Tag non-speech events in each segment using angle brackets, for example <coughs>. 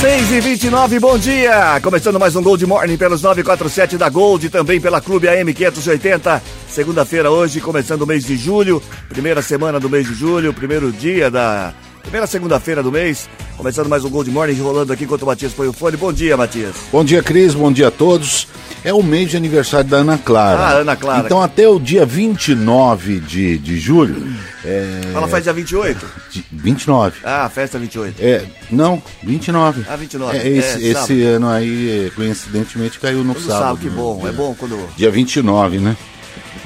Seis e vinte e nove, bom dia! Começando mais um Gold Morning pelos 947 da Gold também pela Clube AM 580. Segunda-feira hoje, começando o mês de julho, primeira semana do mês de julho, primeiro dia da primeira segunda-feira do mês. Começando mais um Gold Morning, rolando aqui enquanto o Matias põe o fone. Bom dia, Matias. Bom dia, Cris. Bom dia a todos. É o mês de aniversário da Ana Clara. Ah, Ana Clara. Então, até o dia 29 de, de julho. É... Ela faz dia 28? de- 29. Ah, festa 28. É, não, 29. Ah, 29. É, esse, É, esse ano aí, coincidentemente, caiu no Tudo sábado. sábado, que né? bom. É bom quando. Dia 29, né?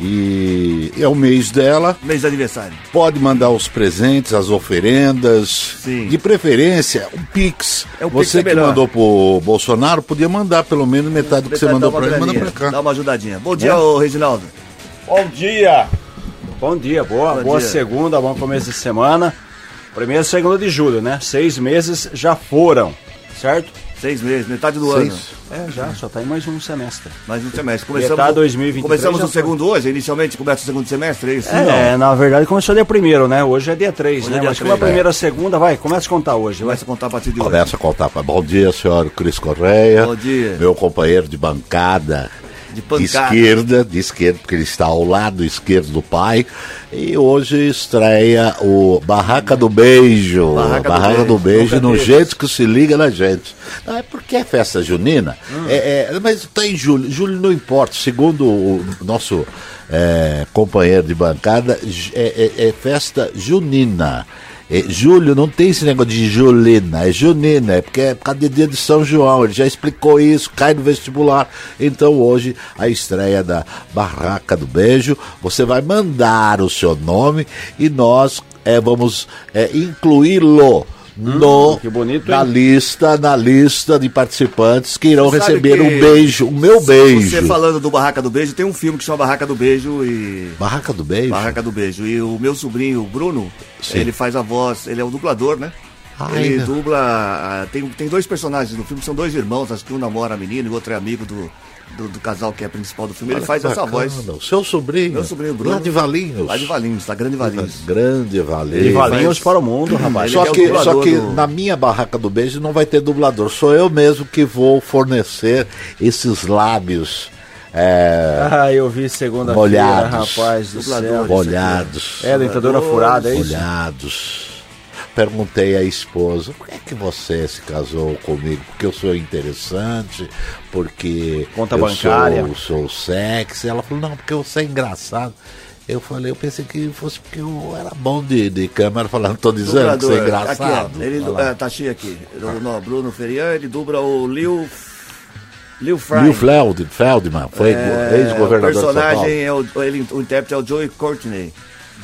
E é o mês dela. Mês de aniversário. Pode mandar os presentes, as oferendas. Sim. De preferência, um Pix. É, o Pix você é que melhor. mandou pro Bolsonaro, podia mandar pelo menos metade do que você mandou uma pra ele, manda pra cá. Dá uma ajudadinha. Bom dia, Né? ô Reginaldo. Bom dia! Bom dia, boa, Bom boa dia. segunda, bom começo de semana. Primeiro e segundo de julho, né? Seis meses já foram, certo? Seis meses, metade do Seis. ano. É, já, só tá em mais um semestre. Mais um semestre. Começamos, Metade 2023 começamos o segundo hoje, inicialmente começa o segundo semestre, é isso? É, na verdade começou dia primeiro, né? Hoje é dia 3, Hoje né? é dia Mas como a três, primeira segunda, vai, começa a contar hoje, vai. Começa a contar a partir de hoje. Começa a contar. Bom dia, senhor Cris Correia. Bom dia. Meu companheiro de bancada. De pancada. esquerda, de esquerda, porque ele está ao lado esquerdo do pai. E hoje estreia o Barraca do Beijo. Barraca do do Beijo. Beijo, Nunca no jeito que se liga na gente. Não é porque é festa junina, Hum. é, é- mas está em julho. Julho não importa. Segundo o nosso é, companheiro de bancada, é, é- é festa junina. É, não tem esse negócio de julina, é junina, é porque é por causa dia de São João, ele já explicou isso, cai no vestibular. Então hoje a estreia da Barraca do Beijo, você vai mandar o seu nome e nós é, vamos é, incluí-lo no que bonito, na hein? lista, na lista de participantes que irão Você receber que- um beijo, o meu beijo. Você falando do Barraca do Beijo, tem um filme que chama Barraca do Beijo e. Barraca do Beijo? Barraca do Beijo. E o meu sobrinho, Bruno, Sim. ele faz a voz, ele é o dublador, né? Ah, ele ainda. dubla. ah, Tem, tem dois personagens no filme, são dois irmãos, acho que um namora a menina e o outro é amigo do, do, do casal que é principal do filme. ele Olha faz que essa voz. O seu sobrinho. Meu sobrinho Bruno. Lá de Valinhos. Lá de Valinhos, tá grande Valinhos. Grande Valinhos. E valinhos faz- para o mundo, rapaz. Ele Só é o que, dublador só que do- na minha barraca do beijo não vai ter dublador. Sou eu mesmo que vou fornecer esses lábios é, Ah, eu vi segunda-feira, rapaz do Dublador. céu. molhados. É, dentadura furada, é isso? Molhados. Perguntei à esposa, por que, é que você se casou comigo? Porque eu sou interessante, porque Conta eu bancária. Sou, sou sexy. Ela falou, não, porque você é engraçado. Eu falei, eu pensei que fosse porque eu era bom de, de câmera, falando, tô dizendo que você é engraçado. Aqui, ó, ele, é, tá cheio aqui. O, não, Bruno Ferian, ele dubla o Liu. Liu Feld, Feldman, foi É, ex-governador O de São Paulo. personagem é o, ele, o intérprete é o Joey Courtney.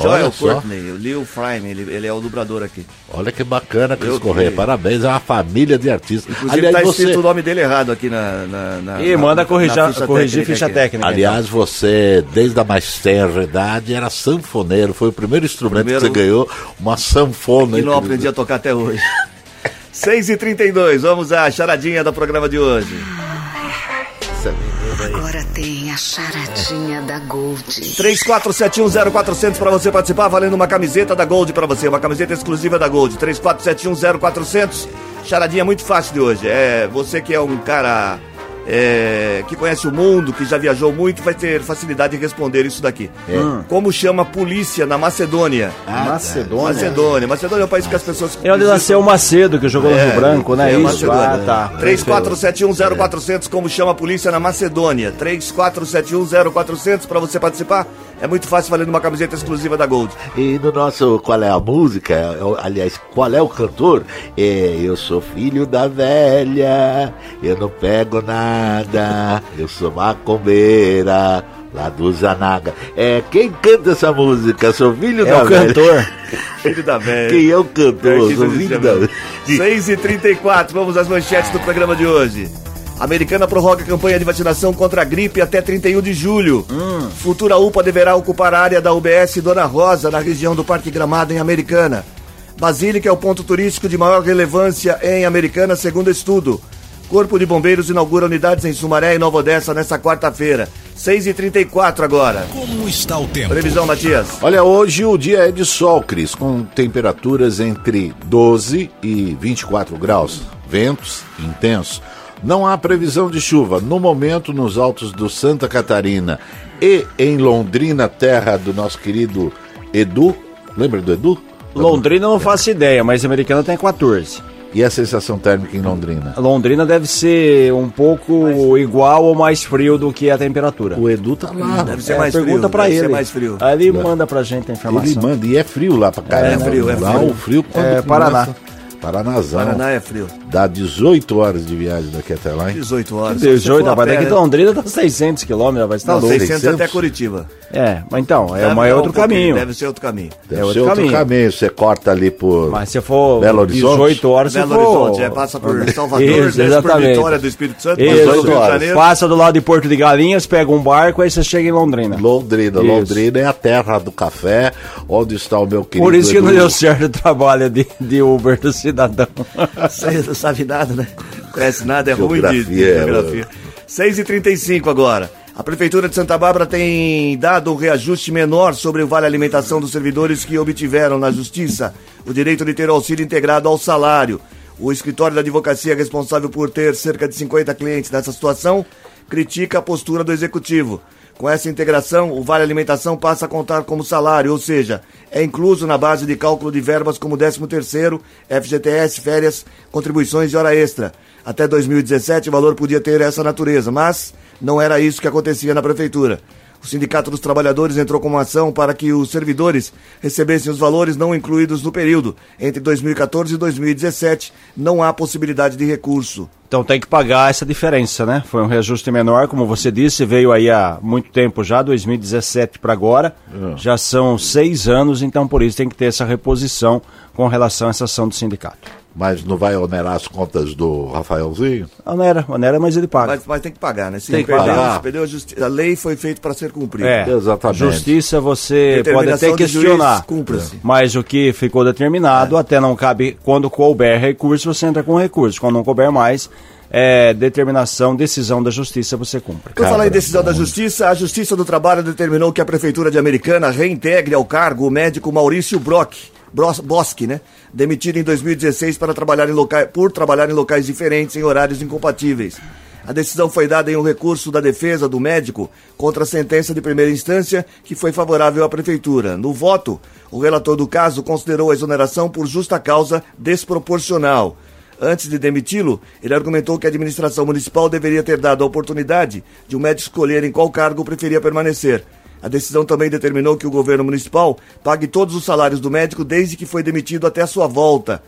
Olha Joel. Courtney, o Leo Frime, ele, ele é o dublador aqui. Olha que bacana, Cris Eu Correia. Parabéns, é uma família de artistas. Inclusive tá escrito o nome dele errado aqui na. na, na E na- manda na corrigir, corrigir ficha aqui. técnica. Aliás, você, desde a mais tenra idade, era sanfoneiro. Foi o primeiro instrumento Primeiro- que você ganhou, uma sanfona. Que hein, não aprendi a tocar até hoje. <laughs> 6h32, vamos à charadinha do programa de hoje. Essa Agora tem a charadinha da Gold. 34710400 para você participar, valendo uma camiseta da Gold para você, uma camiseta exclusiva da Gold. 34710400. Charadinha muito fácil de hoje. É você que é um cara é, que conhece o mundo, que já viajou muito, vai ter facilidade em responder isso daqui. Como chama a polícia na Macedônia? Macedônia. Macedônia. Macedônia é um país que as pessoas. É onde nasceu o Macedo, que jogou no Rio Branco, né? é, Isso, Macedônia. ah, tá. 34710400, como chama a polícia na Macedônia. 34710400 para você participar. É muito fácil valendo uma camiseta exclusiva da Gold. E no nosso Qual é a Música, eu- aliás, qual é o cantor? É, eu sou filho da velha, eu não pego nada, eu sou macumbeira, lá do Zanaga. É, quem canta essa música? Sou filho É da o velha. cantor. <laughs> Filho da velha. Quem é o cantor? Sou filho da 6 e 34 vamos às manchetes do programa de hoje. A Americana prorroga a campanha de vacinação contra a gripe até 31 de julho. Hum. Futura UPA deverá ocupar a área da UBS Dona Rosa, na região do Parque Gramado, em Americana. Basílica é o ponto turístico de maior relevância em Americana, segundo estudo. Corpo de Bombeiros inaugura unidades em Sumaré e Nova Odessa nesta quarta-feira. 6h34 agora. Como está o tempo? Previsão, Matias. Olha, hoje o dia é de sol, Cris, com temperaturas entre 12 e 24 graus, ventos intensos. Não há previsão de chuva no momento nos altos do Santa Catarina e em Londrina, terra do nosso querido Edu. Lembra do Edu? Londrina eu não faço ideia, mas a americana tem 14. E a sensação térmica em Londrina? Londrina deve ser um pouco igual ou mais frio do que a temperatura. O Edu tá lá. Deve ser É, mais pergunta frio. deve ele. mais frio. Aí ele manda pra gente a informação. Ele manda, e é frio lá pra caramba. É frio, é Lá frio. o frio quando É, começa- Paraná. Paranazão. Paraná é frio. Dá 18 horas de viagem daqui até lá, hein? 18 horas. 18, Se for a rapaz, daqui de Londrina dá 600 quilômetros, vai estar Não, louco. 600 600? até Curitiba. É, mas então, é, uma, é outro um caminho. Deve ser outro caminho. Deve É ser outro outro caminho. caminho. Você corta ali por. Mas se for Belo Horizonte? 18 horas, se Belo for... Horizonte, é, passa por Salvador, Isso, desce por. Vitória do Espírito Santo, Isso, passa pelo Rio de horas. Janeiro. Passa do lado de Porto de Galinhas, pega um barco, aí você chega em Londrina. Londrina. Isso. Londrina é a terra do café, onde está o meu querido. Por isso que não deu certo o trabalho de, de Uber do cidadão. <laughs> Você não sabe nada, né? Não conhece nada, é ruim de, de Geografia, geografia. 6h35 agora. A Prefeitura de Santa Bárbara tem dado um reajuste menor sobre o vale alimentação dos servidores que obtiveram na Justiça o direito de ter o auxílio integrado ao salário. O escritório da advocacia responsável por ter cerca de 50 clientes nessa situação critica a postura do executivo. Com essa integração, o Vale Alimentação passa a contar como salário, ou seja, é incluso na base de cálculo de verbas como 13º, FGTS, férias, contribuições e hora extra. Até 2017 o valor podia ter essa natureza, mas não era isso que acontecia na prefeitura. O Sindicato dos Trabalhadores entrou com uma ação para que os servidores recebessem os valores não incluídos no período. Entre 2014 e 2017, não há possibilidade de recurso. Então tem que pagar essa diferença, né? Foi um reajuste menor, como você disse, veio aí há muito tempo já, 2017 para agora. Já são seis anos, então por isso tem que ter essa reposição com relação a essa ação do sindicato. Mas não vai onerar as contas do Rafaelzinho? Onera, onera, mas ele paga. Mas, mas tem que pagar, né? Se Tem que perdeu, pagar. se perdeu a, justi- a lei foi feita para ser cumprida. É, Exatamente. Justiça você pode até do juiz, questionar. cumpra-se. Mas o que ficou determinado, até não cabe. Quando couber recurso, você entra com recurso. Quando não couber mais, é determinação, decisão da justiça, você cumpre. Por falar em decisão da Justiça, a Justiça do Trabalho determinou que a Prefeitura de Americana reintegre ao cargo o médico Maurício Brock, Bosque, né? Demitido em 2016 para trabalhar em locais, por trabalhar em locais diferentes em horários incompatíveis. A decisão foi dada em um recurso da defesa do médico contra a sentença de primeira instância, que foi favorável à Prefeitura. No voto, o relator do caso considerou a exoneração por justa causa desproporcional. Antes de demiti-lo, ele argumentou que a administração municipal deveria ter dado a oportunidade de o médico escolher em qual cargo preferia permanecer. A decisão também determinou que o governo municipal pague todos os salários do médico desde que foi demitido até a sua volta.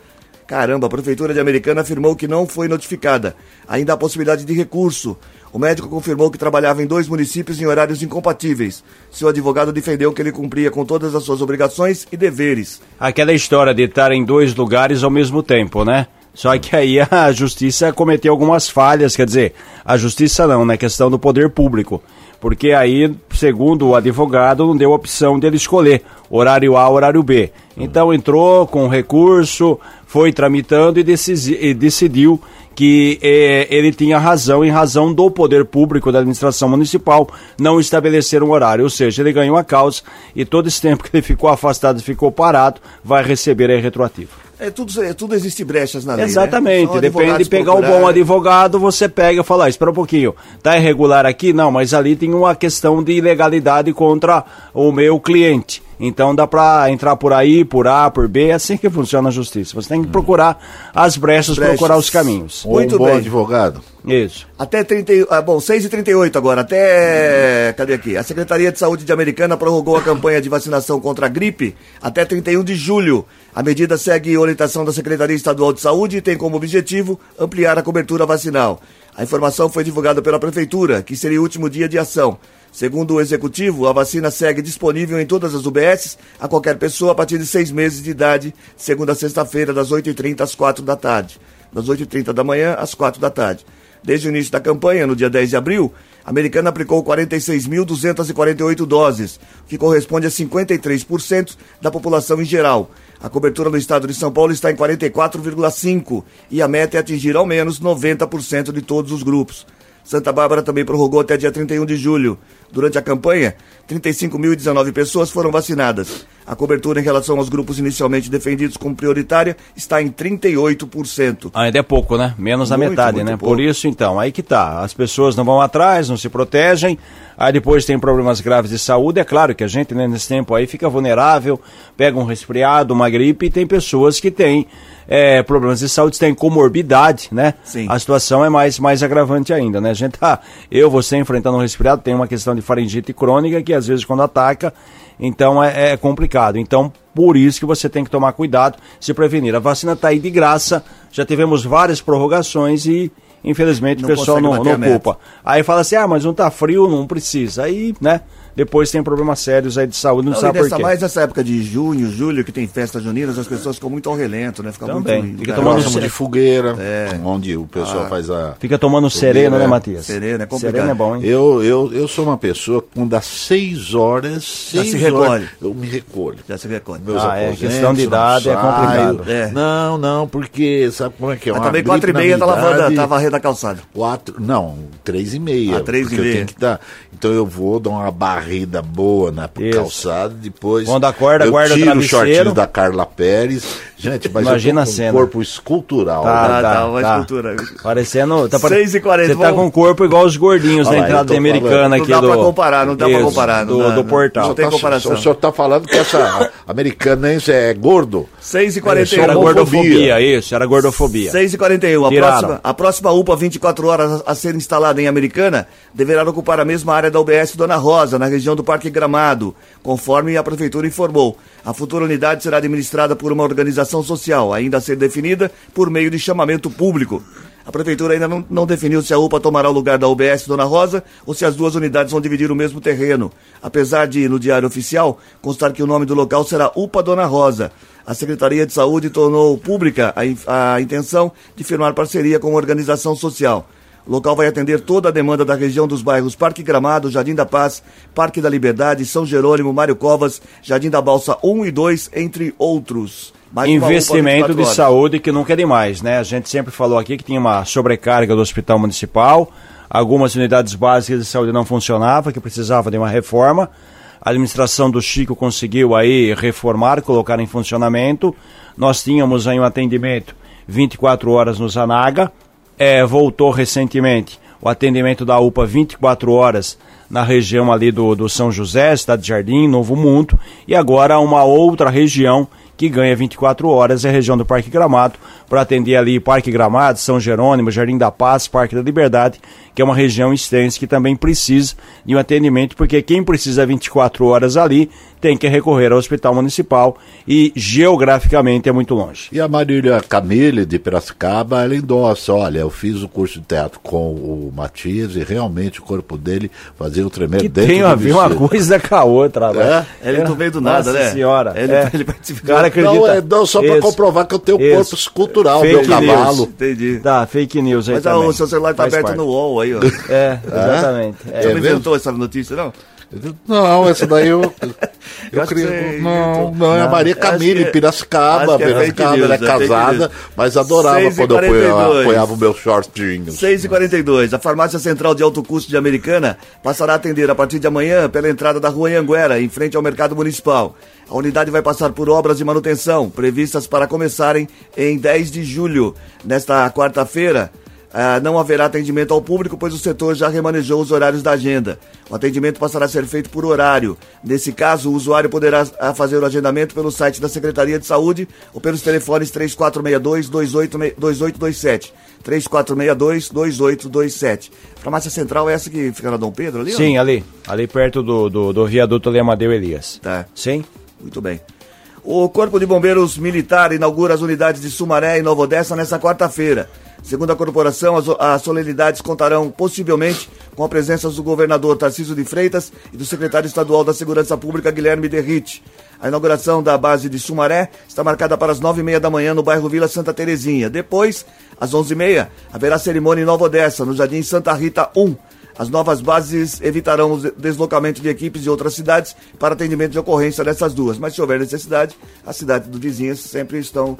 Caramba, a Prefeitura de Americana afirmou que não foi notificada. Ainda há possibilidade de recurso. O médico confirmou que trabalhava em dois municípios em horários incompatíveis. Seu advogado defendeu que ele cumpria com todas as suas obrigações e deveres. Aquela história de estar em dois lugares ao mesmo tempo, né? Só que aí <laughs> a justiça cometeu algumas falhas, quer dizer, a justiça não, né? Questão do poder público. Porque aí, segundo o advogado, não deu opção dele escolher horário A, horário B. Então entrou com recurso, foi tramitando e, decisi- e decidiu que eh, ele tinha razão, em razão do poder público da administração municipal, não estabelecer um horário. Ou seja, ele ganhou a causa e todo esse tempo que ele ficou afastado, ficou parado, vai receber aí retroativo. É tudo, é, tudo existe brechas na lei. né? Exatamente, São depende de pegar o bom advogado, você pega e fala, ah, espera um pouquinho, tá irregular aqui? Não, mas ali tem uma questão de ilegalidade contra o meu cliente. Então dá pra entrar por aí, por A, por B, é assim que funciona a justiça. Você tem que procurar as brechas, brechas. procurar os caminhos. Um Muito bom bem. advogado. Isso. Até 30, e- ah, bom, 6 e 38 agora, até, cadê aqui? A Secretaria de Saúde de Americana prorrogou a campanha de vacinação contra a gripe até 31 de julho. A medida segue orientação da Secretaria Estadual de Saúde e tem como objetivo ampliar a cobertura vacinal. A informação foi divulgada pela Prefeitura, que seria o último dia de ação. Segundo o Executivo, a vacina segue disponível em todas as UBSs a qualquer pessoa a partir de seis meses de idade, de segunda a sexta-feira, das 8h30 às 4 da tarde. Das 8h30 da manhã às 4 da tarde. Desde o início da campanha, no dia 10 de abril, a Americana aplicou 46.248 doses, o que corresponde a 53% da população em geral. A cobertura no estado de São Paulo está em 44,5% e a meta é atingir ao menos 90% de todos os grupos. Santa Bárbara também prorrogou até dia 31 de julho. Durante a campanha, 35.019 pessoas foram vacinadas. A cobertura em relação aos grupos inicialmente defendidos como prioritária está em 38%. Ainda é pouco, né? Menos da metade, muito né? pouco. Por isso, então, aí que tá. As pessoas não vão atrás, não se protegem, aí depois tem problemas graves de saúde. É claro que a gente, né, nesse tempo aí, fica vulnerável, pega um resfriado, uma gripe, e tem pessoas que têm é, problemas de saúde, têm comorbidade, né? Sim. A situação é mais, mais agravante ainda, né? A gente tá, <laughs> eu, você enfrentando um resfriado, tem uma questão de faringite crônica que às vezes quando ataca, então é, é complicado. Então, por isso que você tem que tomar cuidado, se prevenir. A vacina está aí de graça, já tivemos várias prorrogações e, infelizmente, Não o pessoal não, não culpa. Aí fala assim, ah, mas não tá frio, não precisa. Aí, né, depois tem problemas sérios aí de saúde, não, Não, sabe por nessa, quê. mais nessa época de junho, julho, que tem festas juninas, as pessoas ficam muito ao relento, né? Fica Também. muito Fica tomando de fogueira, É. onde o pessoal Ah. faz a. Fica tomando sereno, né, é. Matias? Sereno, é complicado. Sereno é bom, hein? Eu, eu, eu sou uma pessoa que quando dá seis horas, Já seis se recolhe. horas, eu me recolho. Já se recolhe. Meus Ah, é, questão de idade é complicado. É. Não, não, porque sabe como é que é? Mas também quatro e meia tá lavando, tá varrendo a calçada. Quatro, não, três e meia. Ah, três e meia. Eu tenho que dar, então eu vou dar uma barrida boa na Isso. calçada, depois. Quando acorda, eu guarda o tiro o shortinho da Carla Pérez. Gente, mas Imagina eu a tô com cena. um corpo escultural. Tá, Ah, tá, tá, uma tá. escultura. Parecendo. Tá pare- 6 e 40, Você tá vamos- com o corpo igual os gordinhos Olha na lá, entrada da americana aqui Não do. dá pra comparar, não dá pra comparar, do, dá, do portal. não tem Tá- comparação. O senhor está falando que essa <laughs> americanense é gordo? 6 e Era 41 Era homofobia. gordofobia, isso, era gordofobia. 6 e 41 a Tiraram. próxima, a próxima UPA 24 horas a ser instalada em Americana deverá ocupar a mesma área da UBS Dona Rosa, na região do Parque Gramado, conforme a Prefeitura informou. A futura unidade será administrada por uma organização social, ainda a ser definida por meio de chamamento público. A Prefeitura ainda não, não definiu se a UPA tomará o lugar da UBS Dona Rosa ou se as duas unidades vão dividir o mesmo terreno. Apesar de, no Diário Oficial, constar que o nome do local será UPA Dona Rosa. A Secretaria de Saúde tornou pública a, a intenção de firmar parceria com uma organização social. O local vai atender toda a demanda da região dos bairros Parque Gramado, Jardim da Paz, Parque da Liberdade, São Jerônimo, Mário Covas, Jardim da Balsa 1 e 2, entre outros. Mais Investimento 24 de saúde que nunca é demais, né? A gente sempre falou aqui que tinha uma sobrecarga do hospital municipal, algumas unidades básicas de saúde não funcionavam, que precisava de uma reforma. A administração do Chico conseguiu aí reformar, colocar em funcionamento. Nós tínhamos aí um atendimento 24 horas no Zanaga, é, voltou recentemente o atendimento da UPA 24 horas na região ali do, do São José, Cidade Jardim, Novo Mundo, e agora uma outra região que ganha 24 horas é a região do Parque Gramado, para atender ali Parque Gramado, São Jerônimo, Jardim da Paz, Parque da Liberdade, que é uma região extensa que também precisa de um atendimento, porque quem precisa 24 horas ali tem que recorrer ao Hospital Municipal e geograficamente é muito longe. E a Marília Camille, de Piracicaba, ela endossa, olha, eu fiz o curso de teatro com o Matias e realmente o corpo dele fazia um tremendo Que dentro tem do a ver uma coisa com a outra, né? Ele não veio do nada, Nossa né? senhora. Ele, é. <laughs> ele. Cara, acredita. Não, é, não, só para comprovar que eu tenho Isso. corpo escultural, Fake meu cavalo. news. Entendi. Tá, fake news aí Mas também. o seu celular tá Faz aberto parte. no UOL aí, ó. É, exatamente. É. Você não inventou essa notícia, não? Não, essa daí eu. <laughs> Eu que criei. você Não, não, é a Maria que Camille, é- Piracicaba. que é Piracicaba, news, ela é é fake casada, mas adorava 6 quando eu apoiava, 42. apoiava o meu shortinho. 6 e 42 A farmácia central de alto custo de Americana passará a atender a partir de amanhã pela entrada da rua Anguera, em frente ao mercado municipal. A unidade vai passar por obras de manutenção, previstas para começarem em 10 de julho. Nesta quarta-feira, ah, não haverá atendimento ao público, pois o setor já remanejou os horários da agenda. O atendimento passará a ser feito por horário. Nesse caso, o usuário poderá ah, fazer o agendamento pelo site da Secretaria de Saúde ou pelos telefones 3462-2827. 3462-2827. Farmácia Central é essa que fica na Dom Pedro ali? Sim, ali. Ali perto do, do, do viaduto ali Amadeu Elias. Tá. Sim? Muito bem. O Corpo de Bombeiros Militar inaugura as unidades de Sumaré e Nova Odessa nesta quarta-feira. Segundo a corporação, as, solenidades contarão possivelmente com a presença do governador Tarcísio de Freitas e do secretário estadual da Segurança Pública, Guilherme Derrite. A inauguração da base de Sumaré está marcada para as nove e meia da manhã no bairro Vila Santa Terezinha. Depois, às onze e meia, haverá cerimônia em Nova Odessa, no Jardim Santa Rita 1. As novas bases evitarão o deslocamento de equipes de outras cidades para atendimento de ocorrência dessas duas. Mas se houver necessidade, as cidades do vizinhas sempre estão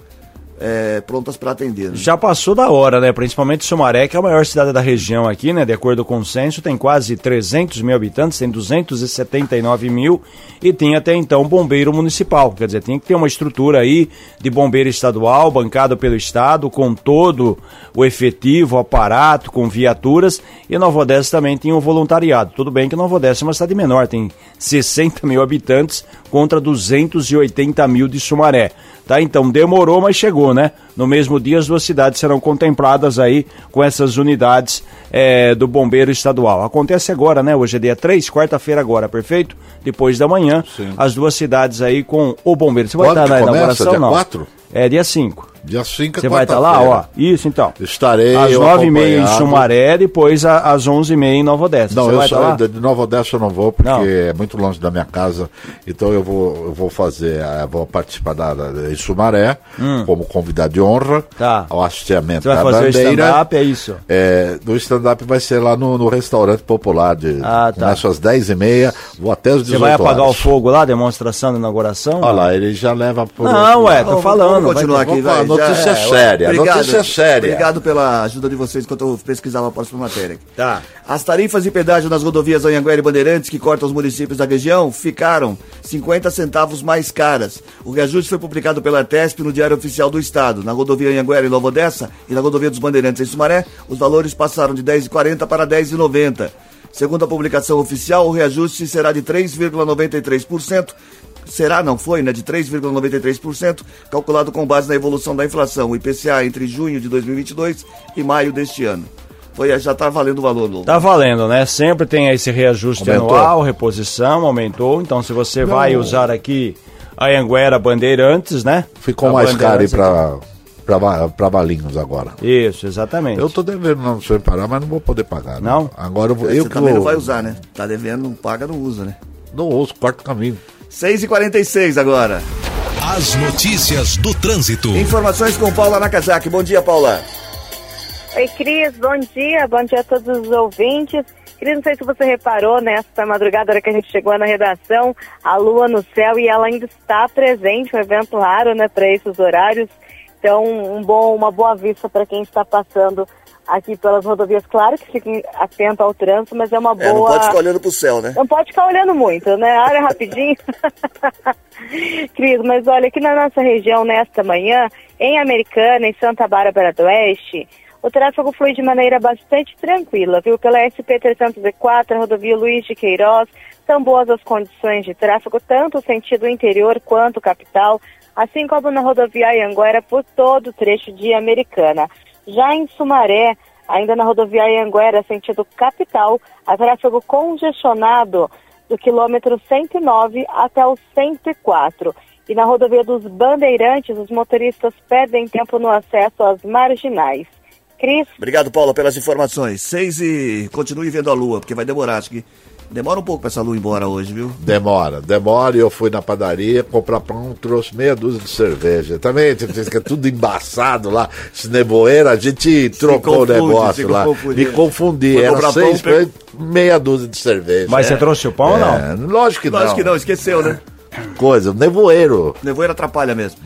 é, prontas para atender. Né? Já passou da hora, né? Principalmente Sumaré, que é a maior cidade da região aqui, né? De acordo com o censo, tem quase 300 mil habitantes, tem 279 mil e tem até então bombeiro municipal. Quer dizer, tem que ter uma estrutura aí de bombeiro estadual, bancado pelo Estado, com todo o efetivo, aparato, com viaturas. E Nova Odessa também tem um voluntariado. Tudo bem que Nova Odessa é uma cidade menor, tem 60 mil habitantes contra 280 mil de Sumaré. Tá? Então demorou, mas chegou, né? No mesmo dia as duas cidades serão contempladas aí com essas unidades é, do Bombeiro Estadual. Acontece agora, né? Hoje é dia 3, quarta-feira agora, perfeito? Depois da manhã, Sim. as duas cidades aí com o Bombeiro. Você vai Quando estar na começa? inauguração, Dia não? 4? É dia 5. Dia 5 é Você vai estar lá, ó. Isso então. Estarei. Às eu nove e meia em acompanhado. Sumaré, depois às onze e meia em Nova Odessa. Não, Você eu vai lá? só, de Nova Odessa eu não vou, porque Não. é muito longe da minha casa. Então eu vou, eu vou fazer, eh, vou participar da, da, em Sumaré, como convidado de honra, Hum. Tá. ao hasteamento Você vai da fazer o bandeira. stand-up, é isso? É, do stand-up vai ser lá no, no restaurante popular. De, Ah, tá. Começo às 10h30, vou até as 18 Você vai apagar horas. o fogo lá, demonstração da inauguração? Olha lá, ele já leva por. Não, ué, tô falando. Vamos continuar Vamos aqui, vai. Notícia Já- séria, Obrigado, notícia séria. Obrigado pela ajuda de vocês enquanto eu pesquisava a próxima matéria. Tá. As tarifas de pedágio nas rodovias Anhanguera e Bandeirantes, que cortam os municípios da região, ficaram 50 centavos mais caras. O reajuste foi publicado pela Artesp no Diário Oficial do Estado. Na rodovia Anhanguera e Nova Odessa e na rodovia dos Bandeirantes em Sumaré, os valores passaram de 10,40 para 10,90. Segundo a publicação oficial, o reajuste será de 3,93%. Será, não foi, né? De 3,93%, calculado com base na evolução da inflação, o IPCA entre junho de 2022 e maio deste ano. Foi, já está valendo o valor, Lobo. Tá valendo, né? Sempre tem esse reajuste Aumentou. anual, reposição, aumentou. Então, se você vai usar aqui a Anguera Bandeirantes, né? Ficou A mais caro pra, pra Valinhos agora. Isso, exatamente. Eu tô devendo não sei parar, mas não vou poder pagar. né? Não? Agora eu vou. Você eu também vou- não vai usar, né? Tá devendo, não paga, não usa, né? Não ouço, quarto caminho. 6h46 agora. As notícias do trânsito. Informações com Paula Nakazaki. Bom dia, Paula. Oi, Cris, bom dia, bom dia a todos os ouvintes. Cris, não sei se você reparou nessa madrugada, hora que a gente chegou na redação, a lua no céu e ela ainda está presente, um evento raro, né, para esses horários. Então, um bom, uma boa vista para quem está passando aqui pelas rodovias. Claro que fiquem atento ao trânsito, mas é uma boa. É, não pode ficar olhando pro céu, né? Não pode ficar olhando muito, né? Olha rapidinho. <laughs> Cris, mas olha, aqui na nossa região, nesta manhã, em Americana, em Santa Bárbara do Oeste, o tráfego flui de maneira bastante tranquila, viu? Pela SP-304, a rodovia Luiz de Queiroz, são boas as condições de tráfego, tanto o sentido interior quanto capital, assim como na rodovia Anhanguera por todo o trecho de Americana. Já em Sumaré, ainda na rodovia Anhanguera, sentido capital, há tráfego congestionado do quilômetro 109 até o 104. E na rodovia dos Bandeirantes, os motoristas perdem tempo no acesso às marginais. Cris, Obrigado, Paula, pelas informações. 6 e continue vendo a lua, porque vai demorar. Acho que demora um pouco pra essa lua ir embora hoje, viu? Demora, demora. E eu fui na padaria comprar pão, trouxe meia dúzia de cerveja. Também tem que é tudo embaçado lá. Esse nevoeiro, a gente trocou confunde, o negócio lá. Me confundi. Foi Era seis pão, pães, meia dúzia de cerveja. Mas você trouxe o pão ou não? É, lógico que não. Lógico que não, esqueceu, né? Coisa, nevoeiro. Nevoeiro atrapalha mesmo.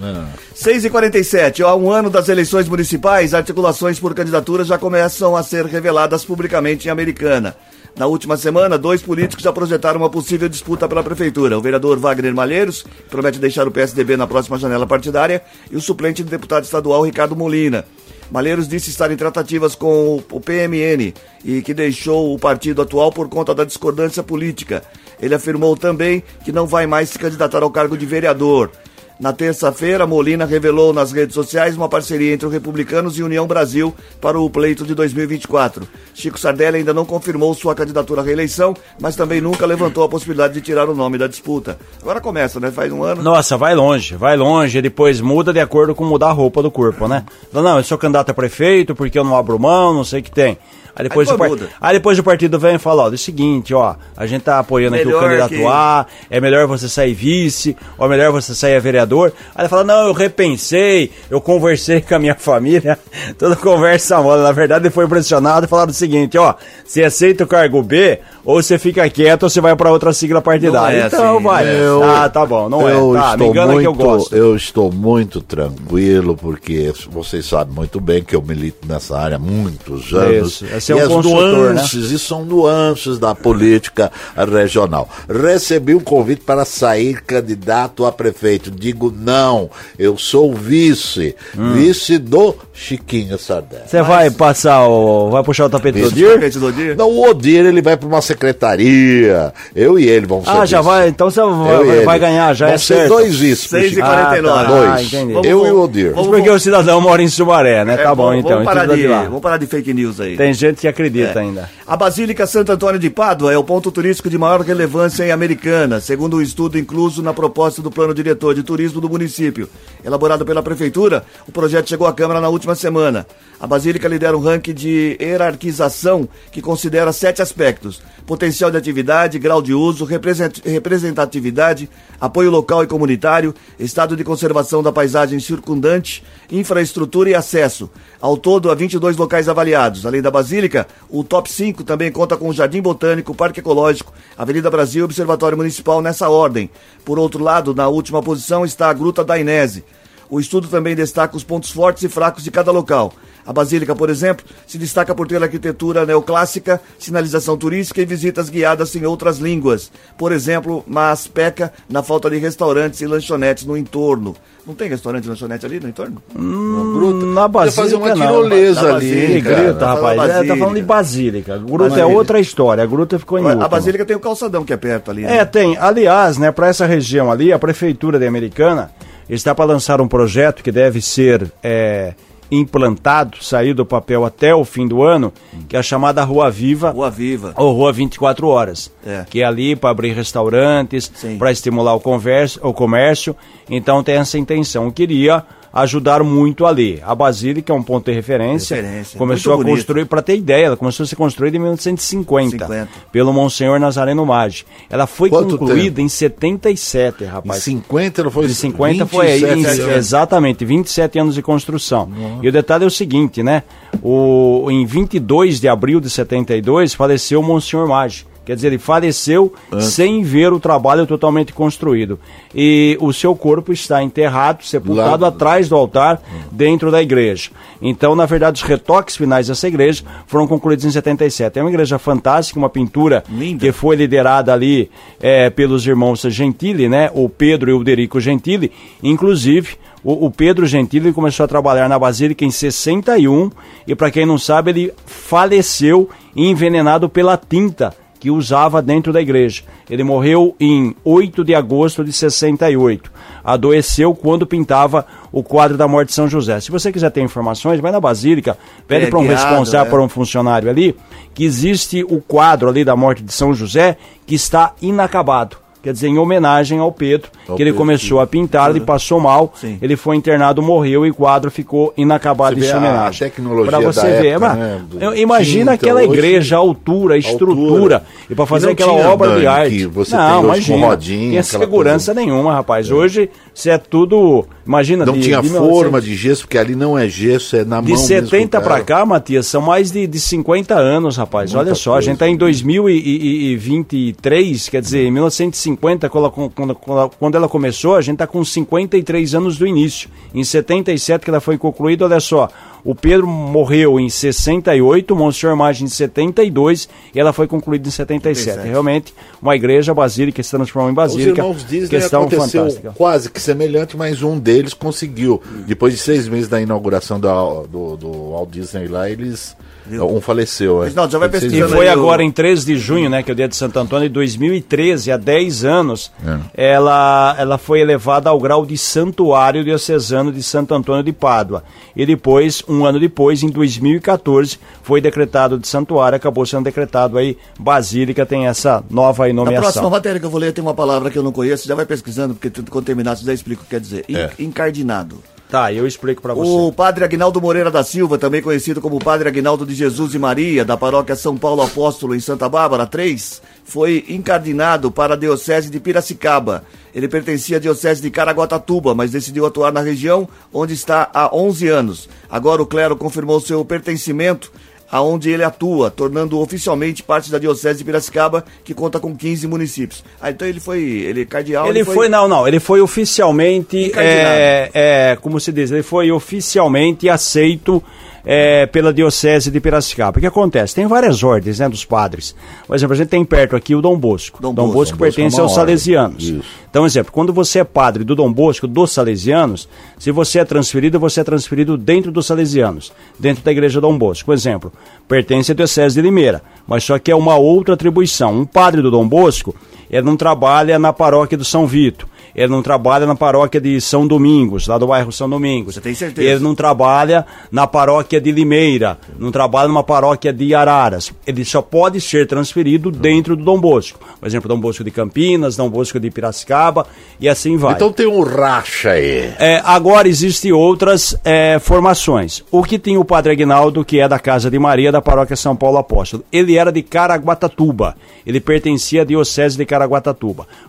6h47, há um ano das eleições municipais, articulações por candidaturas já começam a ser reveladas publicamente em Americana. Na última semana, dois políticos já projetaram uma possível disputa pela prefeitura. O vereador Wagner Malheiros, promete deixar o PSDB na próxima janela partidária, e o suplente do deputado estadual Ricardo Molina. Malheiros disse estar em tratativas com o PMN e que deixou o partido atual por conta da discordância política. Ele afirmou também que não vai mais se candidatar ao cargo de vereador. Na terça-feira, Molina revelou nas redes sociais uma parceria entre os republicanos e União Brasil para o pleito de 2024. Chico Sardelli ainda não confirmou sua candidatura à reeleição, mas também nunca levantou a possibilidade de tirar o nome da disputa. Agora começa, né? Faz um ano. Nossa, vai longe, vai longe, depois muda de acordo com mudar a roupa do corpo, né? Não, eu sou candidato a prefeito porque eu não abro mão, não sei o que tem. Aí depois, Aí o, par- muda. aí depois o partido vem e fala, ó, é o seguinte, ó, a gente tá apoiando aqui o Melhor candidato que- A, é melhor você sair vice, ou é melhor você sair a vereador. Aí ele fala, não, eu repensei, eu conversei com a minha família, <laughs> toda conversa mole. Na verdade, ele foi pressionado e falaram o seguinte, ó, você aceita o cargo B, ou você fica quieto, ou você vai pra outra sigla partidária. Não é então assim, vai. Eu- ah, tá bom, não eu é. Tá, me estou engana muito, que eu gosto. eu estou muito tranquilo, porque vocês sabem muito bem que eu milito nessa área há muitos anos. Isso, esse é e um as consultor, nuances, e são nuances da política regional. Recebi um convite para sair candidato a prefeito. Digo, não, eu sou vice, Hum. vice do Chiquinho Sardelli. Você vai passar o. Vai puxar o tapete do Isso. Dir? Tapete do dia? Não, o Odir ele vai para uma secretaria. Eu e ele vamos ser Ah, já vice. vai. Então você vai, vai- ganhar, já Vão é ser certo. dois vice. pro 6 e Chiquinho. 49. Ah, tá. Dois. Ah, entendi. Eu e o Vamos- Odir. Isso porque o cidadão mora em Sumaré, né? É, tá bom, vamos- então. Vamos parar, então de, de lá. vamos parar de fake news aí. Tem gente que acredita É. ainda. A Basílica Santo Antônio de Pádua é o ponto turístico de maior relevância em Americana, segundo o estudo incluso na proposta do Plano Diretor de Turismo do município. Elaborado pela Prefeitura, o projeto chegou à Câmara na última semana. A Basílica lidera um ranking de hierarquização que considera sete aspectos: potencial de atividade, grau de uso, represent- representatividade, apoio local e comunitário, estado de conservação da paisagem circundante, infraestrutura e acesso. Ao todo, há 22 locais avaliados. Além da Basílica, o top 5 também conta com o Jardim Botânico, Parque Ecológico, Avenida Brasil e Observatório Municipal nessa ordem. Por outro lado, na última posição está a Gruta da Inese. O estudo também destaca os pontos fortes e fracos de cada local. A Basílica, por exemplo, se destaca por ter arquitetura neoclássica, sinalização turística e visitas guiadas em outras línguas. Por exemplo, mas peca na falta de restaurantes e lanchonetes no entorno. Não tem restaurante e lanchonete ali no entorno? Na Podia fazer uma Basílica, não. tirolesa Na ali, Basílica, gruta, Tá rapaz. falando É, tá falando de Basílica. Basílica. Gruta é Basílica. outra história. A gruta ficou em A último. Basílica tem o calçadão que é perto ali. né? É, tem. Aliás, né, para essa região ali, a Prefeitura de Americana está para lançar um projeto que deve ser é, implantado, sair do papel até o fim do ano, que é a chamada Rua Viva. Rua Viva. Ou Rua 24 Horas, É. que é ali para abrir restaurantes, para estimular o, converso, o comércio. Então tem essa intenção. Eu queria ajudar muito ali. A Basílica é um ponto de referência. Referência. Começou a Muito bonito. construir, para ter ideia, ela começou a ser construída em 1950, 50. pelo Monsenhor Nazareno Maggi. Ela foi Quanto concluída em 77, Em rapaz. 50 não foi De 50 foi aí, 27 em- anos. exatamente, 27 anos de construção. E o detalhe é o seguinte, né? O, em 22 de abril de 72 faleceu o Monsenhor Maggi. Quer dizer, ele faleceu sem ver o trabalho totalmente construído. E o seu corpo está enterrado, sepultado Lá- atrás do altar, dentro da igreja. Então, na verdade, os retoques finais dessa igreja foram concluídos em 77. É uma igreja fantástica, uma pintura Linda. que foi liderada ali é, pelos irmãos Gentili, né? O Pedro e o Derico Gentili. Inclusive, o, o Pedro Gentili começou a trabalhar na Basílica em 61 e, para quem não sabe, ele faleceu envenenado pela tinta que usava dentro da igreja. Ele morreu em 8 de agosto de 68. Adoeceu quando pintava o quadro da morte de São José. Se você quiser ter informações, vai na Basílica, pede É, para um guiado, responsável, é. para um funcionário ali, que existe o quadro ali da morte de São José que está inacabado. Quer dizer, em homenagem ao Pedro, Ao que ele Pedro, começou a pintar, ele passou mal, Sim. ele foi internado, morreu e o quadro ficou inacabado Você vê em sua a homenagem. tecnologia Pra você ver, época, né, imagina tinta, aquela igreja, a altura, a estrutura, Altura. e para E fazer não aquela obra de arte. você não, tem imagina, tinha aquela segurança nenhuma, rapaz. Hoje, você é tudo, imagina... Não de- tinha de forma 1900 de gesso, porque ali não é gesso, é na de mão mesmo 70 com o pra cara. cá, Matias, são mais de, de 50 anos, rapaz. Muita Olha só, a coisa. gente tá em 2023, quer dizer, em 1950, quando ela, quando, quando- ela começou, a gente tá com 53 anos do início. Em 77 que ela foi concluída, olha só, o Pedro morreu em 68, o Monsenhor Maggi em 72 e ela foi concluída em 77. 77. Realmente, uma igreja basílica se transformou em Os basílica. irmãos Disney questão aconteceu fantástica. quase que semelhante, mas um deles conseguiu. Depois de seis meses da inauguração da- do, do Walt Disney lá, eles Um faleceu, é. Reginaldo, já vai E pesquisando anos. foi agora em 13 de junho, né, que é o dia de Santo Antônio, de 2013, há 10 anos, ela, ela foi elevada ao grau de santuário diocesano de Santo Antônio de Pádua. E depois, um ano depois, em 2014, foi decretado de santuário, acabou sendo decretado aí, Basílica tem essa nova aí Na próxima nomeação. matéria que eu vou ler tem uma palavra que eu não conheço, já vai pesquisando, porque quando terminar você já explica o que quer dizer. É. Encardinado. Tá, eu explico pra você. O padre Agnaldo Moreira da Silva, também conhecido como Padre Agnaldo de Jesus e Maria, da paróquia São Paulo Apóstolo em Santa Bárbara 3, foi encardinado para a Diocese de Piracicaba. Ele pertencia à Diocese de Caraguatatuba, mas decidiu atuar na região onde está há 11 anos. Agora o clero confirmou seu pertencimento aonde ele atua, tornando oficialmente parte da Diocese de Piracicaba, que conta com 15 municípios. Ah, então ele foi, ele é cardeal, Ele foi, não, não, ele foi oficialmente, é, é, como se diz, ele foi oficialmente aceito é, pela Diocese de Piracicaba. O que acontece? Tem várias ordens, né, dos padres. Por exemplo, a gente tem perto aqui o Dom Bosco. Dom Dom, Bosco. Bosco, Dom Bosco pertence é aos ordem. salesianos. Isso. Então, exemplo, quando você é padre do Dom Bosco, dos salesianos, se você é transferido, você é transferido dentro dos salesianos, dentro da igreja Dom Bosco. Por exemplo, pertence à Diocese de Limeira, mas só que é uma outra atribuição. Um padre do Dom Bosco, ele não trabalha na paróquia do São Vito, ele não trabalha na paróquia de São Domingos, lá do bairro São Domingos. Você tem certeza? Ele não trabalha na paróquia de Limeira, não trabalha numa paróquia de Araras. Ele só pode ser transferido dentro do Dom Bosco. Por exemplo, Dom Bosco de Campinas, Dom Bosco de Piracicaba e assim vai. Então tem um racha aí. É, agora existem outras é, formações. O que tinha o Padre Aguinaldo, que é da Casa de Maria, da Paróquia São Paulo Apóstolo. Ele era de Caraguatatuba. Ele pertencia à Diocese de Caraguatatuba.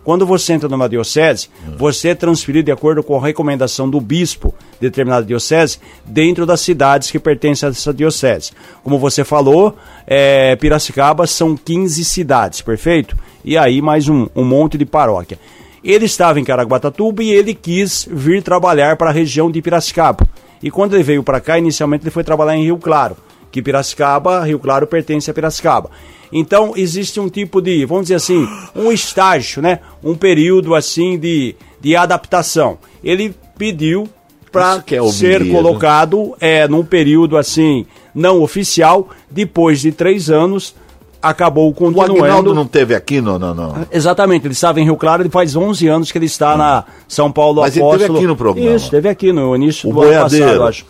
Quando você entra numa diocese, você é transferido de acordo com a recomendação do bispo de determinada diocese dentro das cidades que pertencem a essa diocese. Como você falou, é, Piracicaba são 15 cidades, perfeito? E aí mais um, um monte de paróquia. Ele estava em Caraguatatuba e ele quis vir trabalhar para a região de Piracicaba. E quando ele veio para cá, inicialmente ele foi trabalhar em Rio Claro, que Piracicaba, Rio Claro pertence a Piracicaba. Então existe um tipo de, vamos dizer assim, um estágio, né? Um período assim de, de adaptação. Ele pediu para é ser colocado é, num período assim não oficial. Depois de três anos, acabou O continuando. Agnaldo não teve aqui no. no, no- Exatamente, ele estava em Rio Claro, ele faz 11 anos que ele está na São Paulo Mas ele Apóstolo. teve aqui no programa. Isso, teve aqui no início O do ano boiadeiro. passado, eu acho.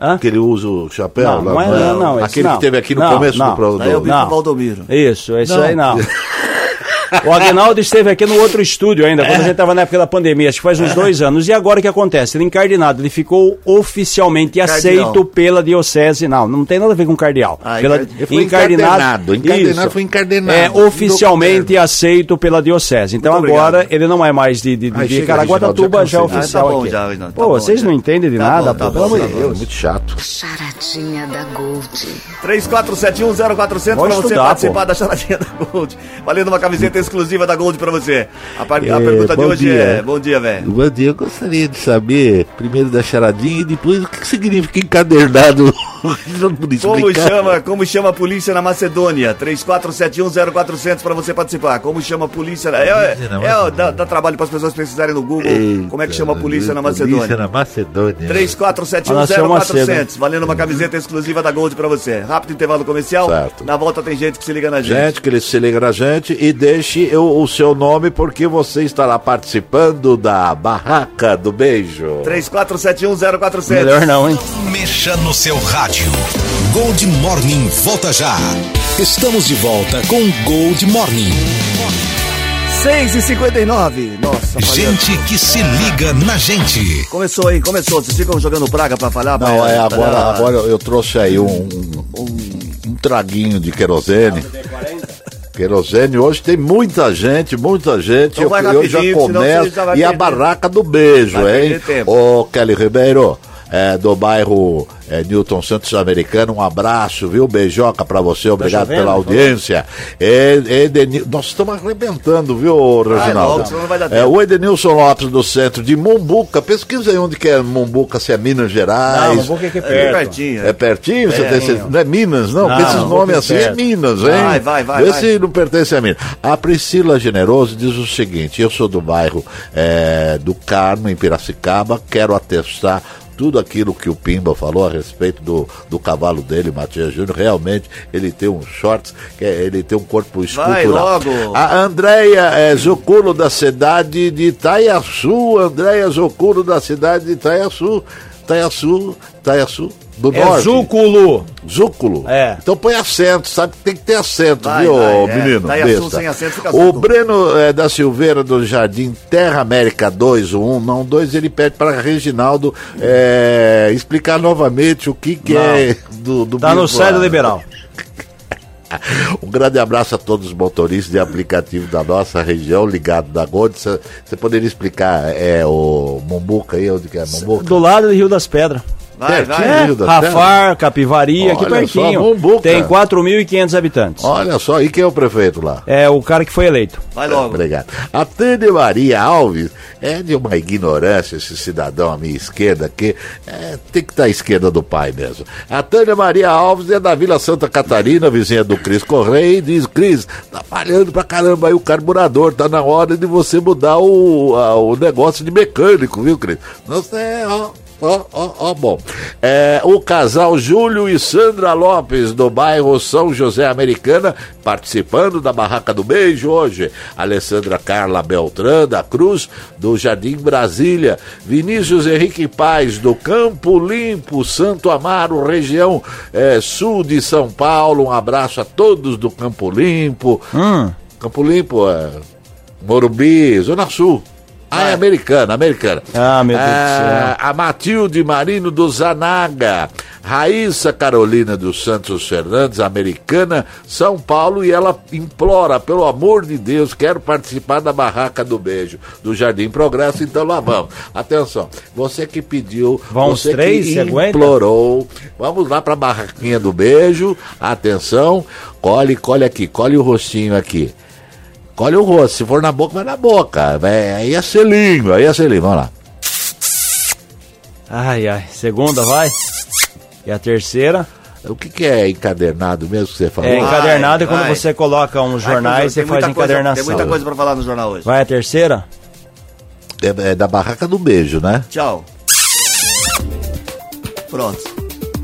Hã? Que ele usa o chapéu? Não, lá, não é, não, não, esse Aquele não. que teve aqui no Não, começo não. do programa. Daí eu vi- Não. Valdomiro. Isso, esse Não. aí não. <laughs> <laughs> O Agnaldo esteve aqui no outro estúdio ainda, quando a gente estava na época da pandemia, acho que faz uns dois anos. E agora o que acontece? Ele encardinado, ele ficou oficialmente Cardeal. aceito pela diocese. Não, não tem nada a ver com cardeal. Ah, pela, foi encardenado, encardenado foi encardenado. É oficialmente aceito pela diocese. Então Muito agora obrigado. ele não é mais de, de, de, de chega, Caraguatatuba, já é já oficial Ah, tá bom aqui. já, Reginaldo, tá Pô, bom, vocês já. não entendem de Tá nada, bom, tá pô, bom, pelo amor tá de. Deus. Muito chato. Charadinha da Gold. 34710400 Vou para você estudar, participar pô. da charadinha da Gold. Valendo uma camiseta exclusiva da Gold para você. A, par- a É, pergunta de hoje dia. é: Bom dia, velho. Bom dia, eu gostaria de saber, primeiro da charadinha e depois o que significa encadernado. <laughs> Como chama, como chama a polícia na Macedônia? 34710400 para você participar. Como chama a polícia? na- É, é, Polícia é, Macedônia. dá, dá trabalho para as pessoas pesquisarem no Google. como é que chama a polícia na Polícia Macedônia? na Macedônia. 34710400, valendo uma camiseta exclusiva da Gold pra você. Rápido intervalo comercial. Certo. Na volta tem gente que se liga na gente. Gente, que se liga na gente e deixe o, o seu nome porque você estará participando da Barraca do Beijo. 34710400. Melhor não, hein? Mexa no seu rádio. Gold Morning volta já. Estamos de volta com Gold Morning. 6 e 59 Nossa, falhando. Gente que se liga na gente. Começou, hein? Começou. Vocês ficam jogando praga pra falhar? Não, pra- é pra- agora, agora eu trouxe aí um, um, um- traguinho de querosene. Querosene, hoje tem muita gente, muita gente. Então eu, eu já começo. já E a barraca do beijo, Vai hein? Ô, Kelly Ribeiro, é, do bairro é, Newton Santos Americano, um abraço, viu? Beijoca pra você, obrigado chovendo, pela por audiência. E- Edenil- Nós estamos arrebentando, viu, Reginaldo? logo, É, o Edenilson Lopes do centro de Mumbuca, pesquisa aí onde que é Mumbuca, se é Minas Gerais. Não, aqui É bem perto. pertinho. É pertinho? Você tem, você- não é Minas, não? Não, Porque esses pouco nomes assim é. Minas, hein? Vai, vai, vai, Vê vai. se não pertence a Minas. A Priscila Generoso diz o seguinte: eu sou do bairro é, do Carmo, em Piracicaba, quero atestar tudo aquilo que o Pimba falou a respeito do, do cavalo dele, Matias Júnior. Realmente, ele tem um shorts, que é- ele tem um corpo Vai escultural. logo. A Andréia é, Zoculo, da cidade de Itaiaçu. Andréia Zoculo, da cidade de Itaiaçu. Itaiaçu, Itaiaçu, do É norte. Zúculo. Zúculo? É. Então põe acento, sabe que tem que ter acento, Vai, viu, vai, é. menino? Tá assunto besta. sem acento, fica o. Breno é, da Silveira do Jardim Terra América 2, o 1, não 2, ele pede para Reginaldo é, explicar novamente o que, que Não. é do, do Tá no lá. liberal. <laughs> Um grande abraço a todos os motoristas de aplicativo da nossa região, ligado da Gold. Você poderia explicar é, o Mombuca aí, onde que é Mombuca? Do lado do Rio das Pedras. Vai, Pertinho vai. Rio das Rafar, Capivari, aqui só, pertinho. Mombuca. Tem 4.500 habitantes. Olha só, e quem é o prefeito lá? É o cara que foi eleito. Vai logo. Obrigado. A Tânia Maria Alves é de uma ignorância, esse cidadão à minha esquerda, que é, tem que estar à esquerda do pai mesmo. A Tânia Maria Alves é da Vila Santa Catarina, vizinha do Cris Correia, e diz: Cris, tá falhando pra caramba aí o carburador, tá na hora de você mudar o, a- o negócio de mecânico, viu, Cris? Não sei, ó. Ó, ó, ó, bom. É, o casal Júlio e Sandra Lopes, do bairro São José Americana, participando da Barraca do Beijo hoje. Alessandra Carla Beltrán da Cruz, do Jardim Brasília. Vinícius Henrique Paz, do Campo Limpo, Santo Amaro, região é, sul de São Paulo. Um abraço a todos do Campo Limpo. Campo Limpo, é, Morumbi, Zona Sul. Ah, é americana, americana. Ah, meu Deus do Ah, A Matilde Marino do Zanaga. Raíssa Carolina dos Santos Fernandes, americana, São Paulo, e ela implora, pelo amor de Deus, quero participar da barraca do beijo do Jardim Progresso, então lá vamos. Atenção, você que pediu, Vão você três, que implorou, vamos lá pra barraquinha do beijo, atenção, colhe, colhe aqui, colhe o rostinho aqui. Colhe o rosto, se for na boca, vai na boca. Vai, aí é selinho, aí é selinho, vamos lá. Ai, ai. Segunda, vai. E a terceira. O que, que é encadernado mesmo que você falou? É, encadernado é quando vai. você coloca uns Vai, jornais e faz muita coisa- encadernação. Tem muita coisa pra falar no jornal hoje. Vai a terceira? É, é da barraca do beijo, né? Tchau. Pronto.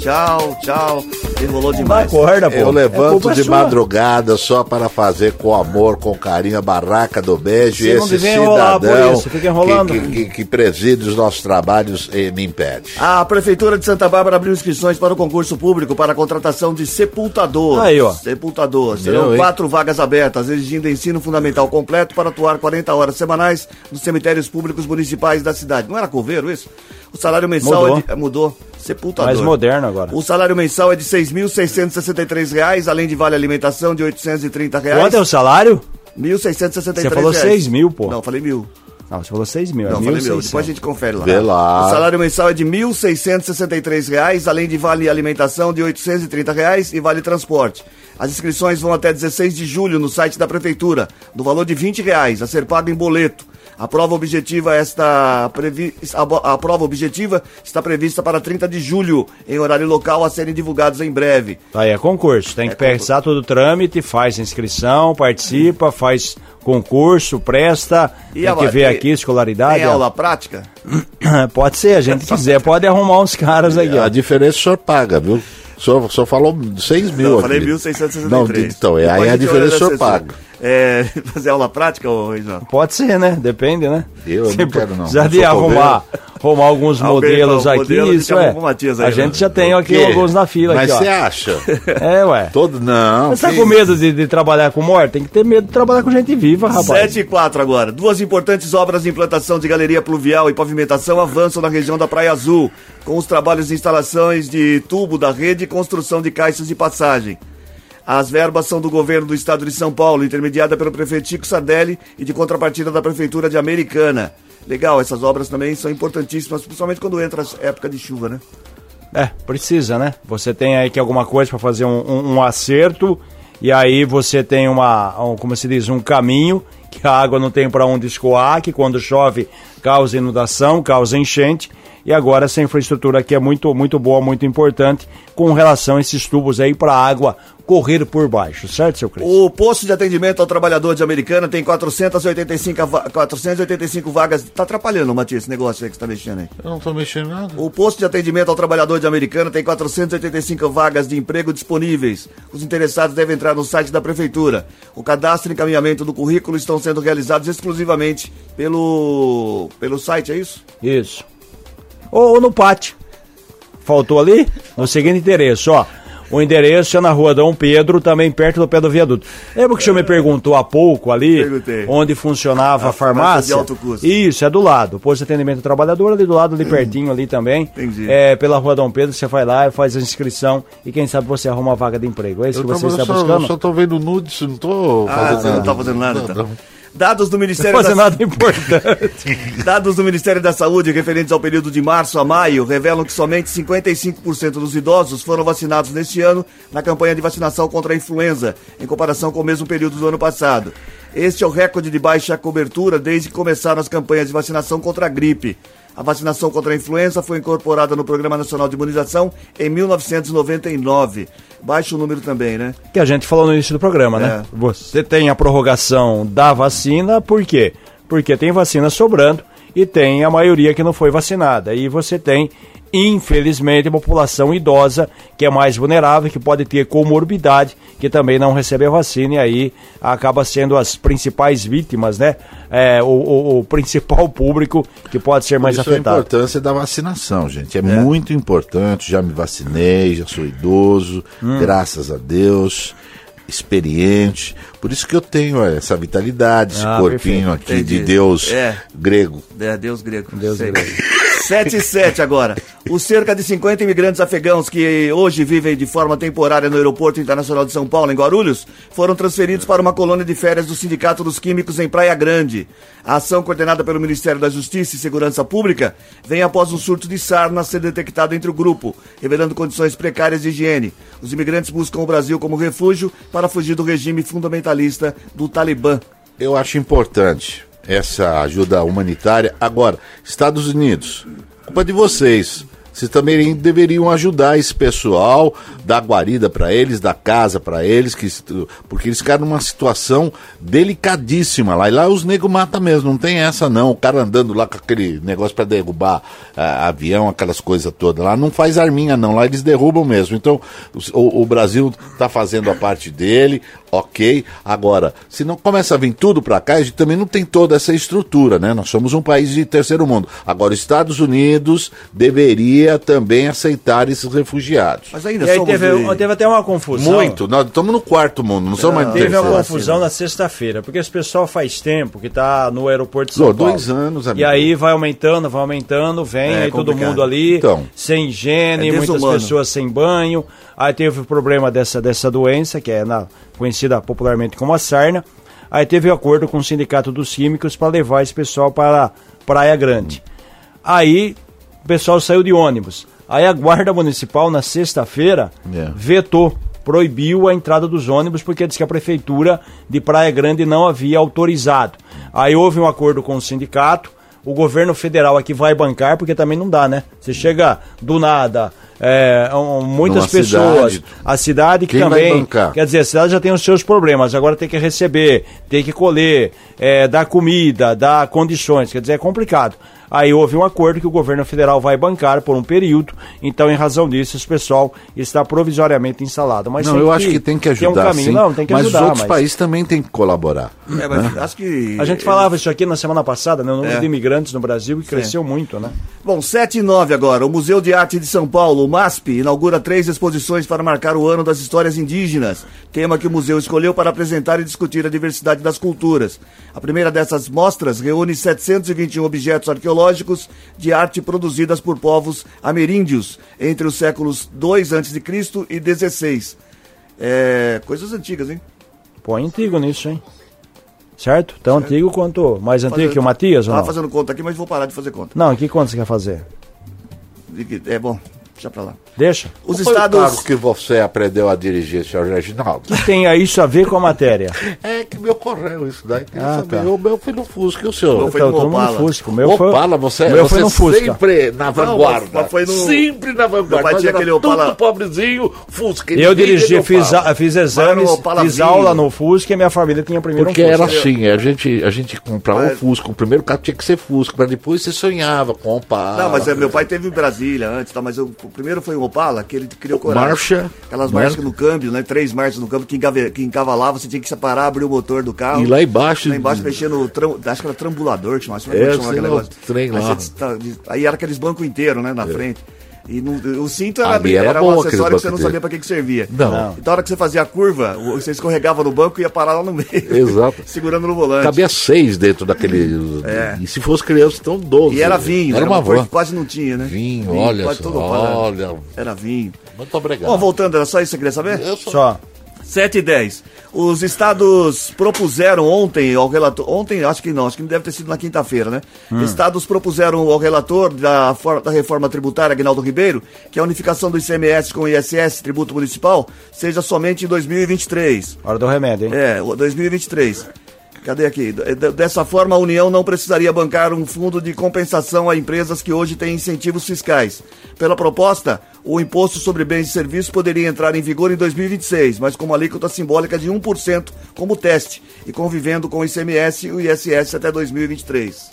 Tchau, tchau. Enrolou demais. Acorda, pô. Eu É levanto culpa de sua. madrugada só para fazer com amor, com carinho a barraca do beijo. Você e esse cidadão isso, fica enrolando. Que, que, que, que preside os nossos trabalhos e me impede. A Prefeitura de Santa Bárbara abriu inscrições para o concurso público para a contratação de sepultador. Aí, ó. Sepultador. Serão Meu, hein? quatro vagas abertas, exigindo ensino fundamental completo para atuar 40 horas semanais nos cemitérios públicos municipais da cidade. Não era coveiro isso? O salário mensal Mudou. é de, é, mudou. Sepultador. Mais moderno agora. O salário mensal é de 6.663 reais, além de vale alimentação de 830 reais. Quanto é o salário? 1.663 Você falou reais. 6 mil, pô. Não, falei mil. Não, você falou 6 mil. Não, é falei mil. 1.600. Depois a gente confere lá. Vê lá. O salário mensal é de 1.663 reais, além de vale alimentação de 830 reais e vale transporte. As inscrições vão até 16 de julho no site da Prefeitura, no valor de 20 reais, a ser pago em boleto. A prova objetiva está previ... a prova objetiva está prevista para 30 de julho, em horário local a serem divulgados em breve. Aí é concurso. Tem que pensar todo o trâmite, faz inscrição, participa, faz concurso, presta. E tem a- que ver aqui escolaridade. Tem aula prática? <coughs> Pode ser, a gente quiser, pode arrumar uns caras aqui, A ó. diferença o senhor paga, viu? O senhor, o senhor falou 6 mil Não, eu falei 1.663. Não, então, é, aí a diferença o senhor paga. É, <laughs> fazer aula prática, ô Reginaldo? Pode ser, né? Depende, né? Eu não quero, não. Já Não de arrumar, arrumar alguns Alguém modelos aqui, modelo, isso é. aí, a né? gente já tem aqui alguns na fila Mas você acha? <laughs> É, ué. Todo, não. Você tá que com medo de, de trabalhar com morte? Tem que ter medo de trabalhar com gente viva, rapaz. 7 e 4 agora. Duas importantes obras de implantação de galeria pluvial e pavimentação avançam na região da Praia Azul, com os trabalhos de instalações de tubo da rede e construção de caixas de passagem. As verbas são do governo do estado de São Paulo, intermediada pelo prefeito Chico Sardelli e de contrapartida da prefeitura de Americana. Legal, essas obras também são importantíssimas, principalmente quando entra a época de chuva, né? É, precisa, né? Você tem aí que alguma coisa para fazer um, um- um acerto e aí você tem uma, um, como se diz, um caminho que a água não tem para onde escoar, que quando chove causa inundação, causa enchente e agora essa infraestrutura aqui é muito, muito boa, muito importante com relação a esses tubos aí para água correr por baixo, certo, seu Cris? O posto de atendimento ao trabalhador de Americana tem 485, va- 485 vagas. Tá atrapalhando, Matias, esse negócio aí que você tá mexendo aí. Eu não tô mexendo nada. O posto de atendimento ao trabalhador de Americana tem 485 vagas de emprego disponíveis. Os interessados devem entrar no site da prefeitura. O cadastro e encaminhamento do currículo estão sendo realizados exclusivamente pelo pelo site, é isso? Isso. Ou, ou no pátio. Faltou ali? No seguinte endereço, ó. O endereço é na rua Dom Pedro, também perto do pé do viaduto. Lembra que o senhor me perguntou há pouco ali Perguntei. onde funcionava a, A farmácia farmácia? de alto custo. Isso, é do lado. O posto de atendimento trabalhador ali do lado, ali pertinho ali também. Entendi. É, pela rua Dom Pedro, você vai lá e faz a inscrição e quem sabe você arruma uma vaga de emprego. É isso que Eu, você tava- está só, buscando? eu só tô vendo nudes, não tô Ah, fazendo você não nada. tá fazendo nada, Não, então. Dados do Ministério da nada importante. <laughs> Dados do Ministério da Saúde referentes ao período de março a maio revelam que somente 55% dos idosos foram vacinados neste ano na campanha de vacinação contra a influenza, em comparação com o mesmo período do ano passado. Este é o recorde de baixa cobertura desde que começaram as campanhas de vacinação contra a gripe. A vacinação contra a influenza foi incorporada no Programa Nacional de Imunização em 1999. Baixo número também, né? que a gente falou no início do programa, né? É. Você tem a prorrogação da vacina, por quê? Porque tem vacina sobrando e tem a maioria que não foi vacinada. E você tem, infelizmente, a população idosa que é mais vulnerável, que pode ter comorbidade, que também não recebe a vacina e aí acaba sendo as principais vítimas, né? É, o, o- o principal público que pode ser mais Isso é a afetado. importância da vacinação, gente. É, muito importante. Já me vacinei, já sou idoso, Hum. graças a Deus, experiente. Por isso que eu tenho essa vitalidade, esse Ah, corpinho perfeito. aqui Entendi. de Deus É. grego. É, Deus grego. Deus Sei. grego. 7 e 7 agora. Os cerca de 50 imigrantes afegãos que hoje vivem de forma temporária no Aeroporto Internacional de São Paulo, em Guarulhos, foram transferidos para uma colônia de férias do Sindicato dos Químicos em Praia Grande. A ação coordenada pelo Ministério da Justiça e Segurança Pública vem após um surto de sarna ser detectado entre o grupo, revelando condições precárias de higiene. Os imigrantes buscam o Brasil como refúgio para fugir do regime fundamentalista do Talibã. Eu acho importante essa ajuda humanitária. Agora, Estados Unidos, culpa de vocês. Vocês também deveriam ajudar esse pessoal, dar guarida para eles, dar casa para eles, que, porque eles ficaram numa situação delicadíssima lá. E lá os negros matam mesmo, não tem essa não. O cara andando lá com aquele negócio para derrubar ah, avião, aquelas coisas todas lá, não faz arminha não. Lá eles derrubam mesmo. Então o, o Brasil está fazendo a parte dele, ok. Agora, se não começa a vir tudo para cá, a gente também não tem toda essa estrutura, né? Nós somos um país de terceiro mundo. Agora, os Estados Unidos deveria também aceitar esses refugiados. Mas ainda E aí somos teve, de- teve até uma confusão. Muito. Nós estamos no quarto mundo, não somos mais no Teve uma terceiro. confusão na sexta-feira, porque esse pessoal faz tempo que tá no aeroporto de Pô, São Paulo. dois anos, E amigo. aí vai aumentando, vai aumentando, vem É aí todo mundo ali, Então. sem higiene, É muitas pessoas sem banho. Aí teve o problema dessa, dessa doença, que é na- conhecida popularmente como a sarna. Aí teve o acordo com o Sindicato dos Químicos para levar esse pessoal para Praia Grande. Aí o pessoal saiu de ônibus. Aí a Guarda Municipal, na sexta-feira, É. vetou, proibiu a entrada dos ônibus porque disse que a prefeitura de Praia Grande não havia autorizado. Aí houve um acordo com o sindicato, o governo federal aqui vai bancar, porque também não dá, né? Você chega do nada, é, um- muitas Numa pessoas, cidade. a cidade que Quem também, quer dizer, a cidade já tem os seus problemas, agora tem que receber, tem que colher, é, dar comida, dar condições, quer dizer, é complicado. Aí houve um acordo que o governo federal vai bancar por um período, então em razão disso esse pessoal está provisoriamente instalado. Mas Não, eu acho que tem que ter um ajudar, caminho. sim. Não, tem que mas ajudar, os outros mas- países também têm que colaborar. É, mas acho que. A gente falava isso aqui na semana passada, né? O número É. de imigrantes no Brasil que cresceu muito, né? Bom, 7 e 9 agora. O Museu de Arte de São Paulo, o MASP, inaugura três exposições para marcar o ano das histórias indígenas, tema que o museu escolheu para apresentar e discutir a diversidade das culturas. A primeira dessas mostras reúne 721 objetos arqueológicos de arte produzidas por povos ameríndios entre os séculos 2 a.C. e 16. É, coisas antigas, hein? Põe antigo nisso, hein? Certo? Tão antigo quanto mais antigo que o Matias ou Tava não? fazendo conta aqui, mas vou parar de fazer conta. Não, que conta você quer fazer? É bom. Deixa pra lá. Deixa. Os Qual foi o estados. carro que você aprendeu a dirigir, senhor Reginaldo? Que tem isso a ver com a matéria? É que me ocorreu isso daí. Ah, saber. tá. O meu foi no Fusca e o senhor? Meu foi Então, no Opala. Fusca. O meu foi, Opala, você, o meu você foi no Fusca. sempre na vanguarda. mas foi no- Sempre na vanguarda. Meu pai Nós tinha era aquele Opala- Tudo pobrezinho, Fusca. Eu dirigi, fiz, a- fiz exames, no fiz aula no Fusca e minha família tinha primeiro Porque um era Fusca. assim, a gente, a gente comprava Mas- o Fusca, o primeiro carro tinha que ser Fusca, para depois você sonhava com o Opala. Não, mas é, meu pai teve em Brasília antes, tá? mas eu- o primeiro foi o Opala, que ele criou coragem. Marcha, Aquelas né? marchas no câmbio, né? Três marchas no câmbio que, engave- que encavalava, você tinha que separar, abrir o motor do carro. E lá embaixo- Lá embaixo mexer no. Tram, acho que era trambulador que chamava. É, que chama sei aquele negócio? trem Aí lá. você tá- aí era aqueles bancos inteiros, né? Na frente. E no- o cinto era, era era, bom um acessório que você não sabia pra que, que servia. Não. Então, a hora que você fazia a curva, você escorregava no banco e ia parar lá no meio. Exato. <laughs> segurando no volante. Cabia seis dentro daquele. É. E se fosse criança, então doze. E era vinho, Era né? uma que quase não tinha, né? Vinho, olha quase só, olha. Era vinho. Muito obrigado. Bom, voltando, era só isso que você queria saber? Eu sou... Só. 7 e 10. Os estados propuseram ontem ao relator. Ontem, acho que não, acho que deve ter sido na quinta-feira, né? Estados propuseram ao relator da, da reforma tributária, Aguinaldo Ribeiro, que a unificação do ICMS com o ISS, tributo municipal, seja somente em 2023. Hora do remédio, hein? É, o 2023. Cadê aqui? Dessa forma, a União não precisaria bancar um fundo de compensação a empresas que hoje têm incentivos fiscais. Pela proposta, o imposto sobre bens e serviços poderia entrar em vigor em 2026, mas com uma alíquota simbólica de 1% como teste e convivendo com o ICMS e o ISS até 2023.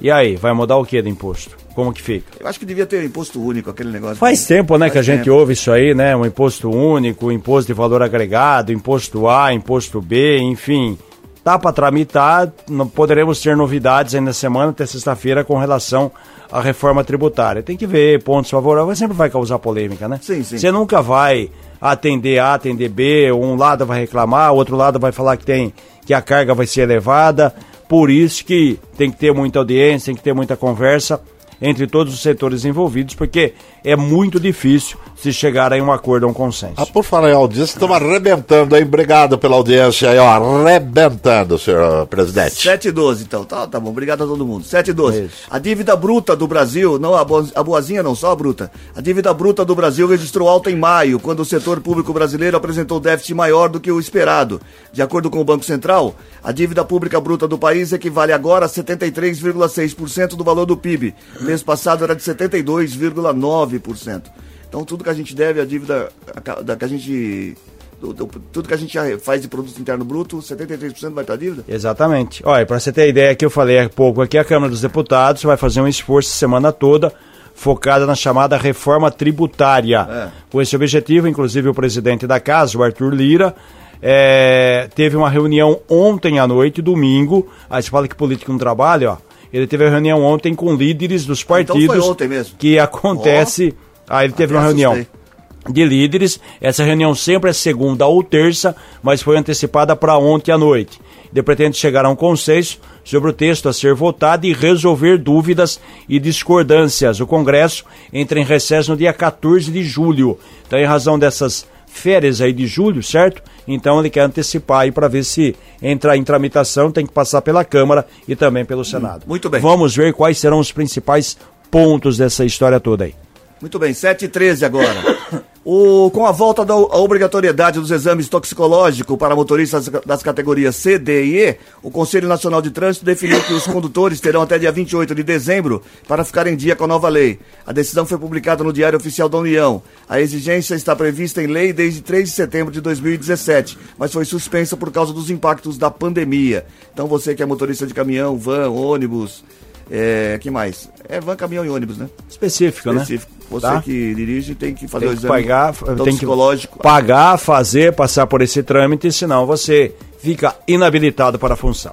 E aí, vai mudar o que do imposto? Como que fica? Eu acho que devia ter imposto único, aquele negócio. Faz tempo, né, que a Faz gente tempo. ouve isso aí, né? Um imposto único, imposto de valor agregado, imposto A, imposto B, enfim. Tá para tramitar, não poderemos ter novidades aí na semana, até sexta-feira, com relação à reforma tributária. Tem que ver pontos favoráveis, sempre vai causar polêmica, né? Sim, sim. Você nunca vai atender A, atender B, um lado vai reclamar, o outro lado vai falar que tem que a carga vai ser elevada. Por isso que tem que ter muita audiência, tem que ter muita conversa entre todos os setores envolvidos, porque é muito difícil se chegar a um acordo, a um consenso. Ah, por falar em audiência, estamos arrebentando, hein? Obrigado pela audiência aí, ó. Arrebentando, senhor presidente. 7 e 12, então. Tá, tá bom, obrigado a todo mundo. 7 e 12. Isso. A dívida bruta do Brasil, não a, bo- a boazinha não, só a bruta. A dívida bruta do Brasil registrou alta em maio, quando o setor público brasileiro apresentou déficit maior do que o esperado. De acordo com o Banco Central, a dívida pública bruta do país equivale agora a 73,6% do valor do PIB. Mês passado era de 72,9%. Então tudo que a gente deve, a dívida a da que a gente do- do- tudo que a gente faz de produto interno bruto, 73% vai estar dívida? Exatamente. Olha, para você ter ideia que eu falei há pouco aqui, a Câmara dos Deputados vai fazer um esforço a semana toda focada na chamada reforma tributária. É. Com esse objetivo, inclusive o presidente da casa, o Arthur Lira, é, teve uma reunião ontem à noite, domingo. Aí você fala que político não trabalha, ó. Ele teve uma reunião ontem com líderes dos então foi partidos. ontem mesmo. Que acontece. Aí ele teve uma reunião assustei. de líderes. Essa reunião sempre é segunda ou terça, mas foi antecipada para ontem à noite. Ele pretende chegar a um consenso sobre o texto a ser votado e resolver dúvidas e discordâncias. O Congresso entra em recesso no dia 14 de julho. Então, em razão dessas férias aí de julho, certo? Então ele quer antecipar aí para ver se entrar em tramitação, tem que passar pela Câmara e também pelo Senado. muito bem. Vamos ver quais serão os principais pontos dessa história toda aí. Muito bem, 7 e 13 agora. <coughs> O, com a volta da a obrigatoriedade dos exames toxicológicos para motoristas das categorias C, D e E, o Conselho Nacional de Trânsito definiu que os condutores terão até dia 28 de dezembro para ficar em dia com a nova lei. A decisão foi publicada no Diário Oficial da União. A exigência está prevista em lei desde 3 de setembro de 2017, mas foi suspensa por causa dos impactos da pandemia. Então você que é motorista de caminhão, van, ônibus, é, que mais? É van, caminhão e ônibus, né? Específico, né? específico. Você Tá? que dirige tem que fazer tem o que exame pagar, tem que toxicológico. pagar, fazer, passar por esse trâmite, senão você fica inabilitado para a função.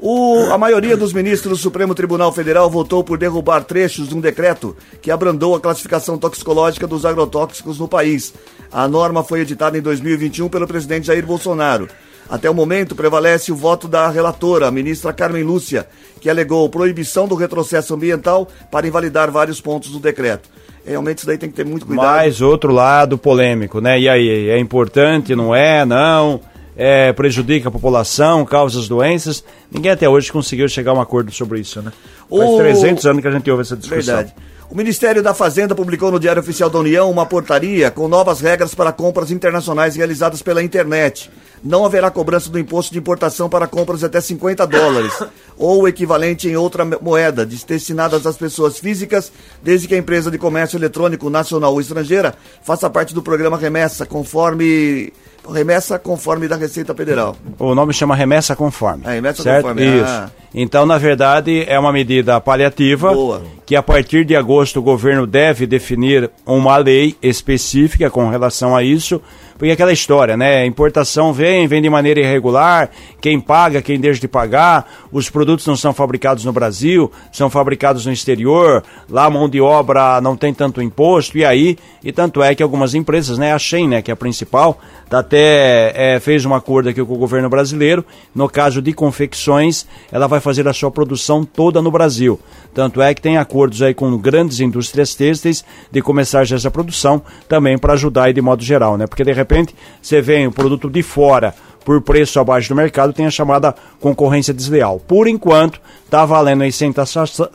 O- a maioria dos ministros do Supremo Tribunal Federal votou por derrubar trechos de um decreto que abrandou a classificação toxicológica dos agrotóxicos no país. A norma foi editada em 2021 pelo presidente Jair Bolsonaro. Até o momento, prevalece o voto da relatora, a ministra Carmen Lúcia, que alegou proibição do retrocesso ambiental para invalidar vários pontos do decreto. Realmente, isso daí tem que ter muito cuidado. Mas outro lado polêmico, né? E aí, é importante, não é? Não? É, prejudica a população, causa as doenças. Ninguém até hoje conseguiu chegar a um acordo sobre isso, né? Faz O- 300 anos que a gente ouve essa discussão. Verdade. O Ministério da Fazenda publicou no Diário Oficial da União uma portaria com novas regras para compras internacionais realizadas pela internet. Não haverá cobrança do imposto de importação para compras de até 50 dólares <coughs> ou o equivalente em outra moeda destinadas às pessoas físicas, desde que a empresa de comércio eletrônico nacional ou estrangeira faça parte do programa Remessa, conforme remessa conforme da Receita Federal. O nome chama remessa conforme. É, remessa certo? conforme, Isso. ah. Então, na verdade, é uma medida paliativa Boa. que a partir de agosto o governo deve definir uma lei específica com relação a isso, porque aquela história, né? Importação vem, vem de maneira irregular, quem paga, quem deixa de pagar, os produtos não são fabricados no Brasil, são fabricados no exterior, lá a mão de obra não tem tanto imposto, e aí, e tanto é que algumas empresas, né, a Shein, né, que é a principal, até é, fez um acordo aqui com o governo brasileiro, no caso de confecções, ela vai fazer a sua produção toda no Brasil. Tanto é que tem acordos aí com grandes indústrias têxteis de começar já essa produção, também para ajudar aí de modo geral, né? Porque de repente você vem o produto de fora por preço abaixo do mercado, tem a chamada concorrência desleal. Por enquanto, está valendo aí sem,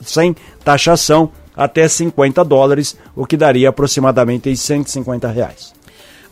sem taxação até 50 dólares, o que daria aproximadamente aí 150 reais.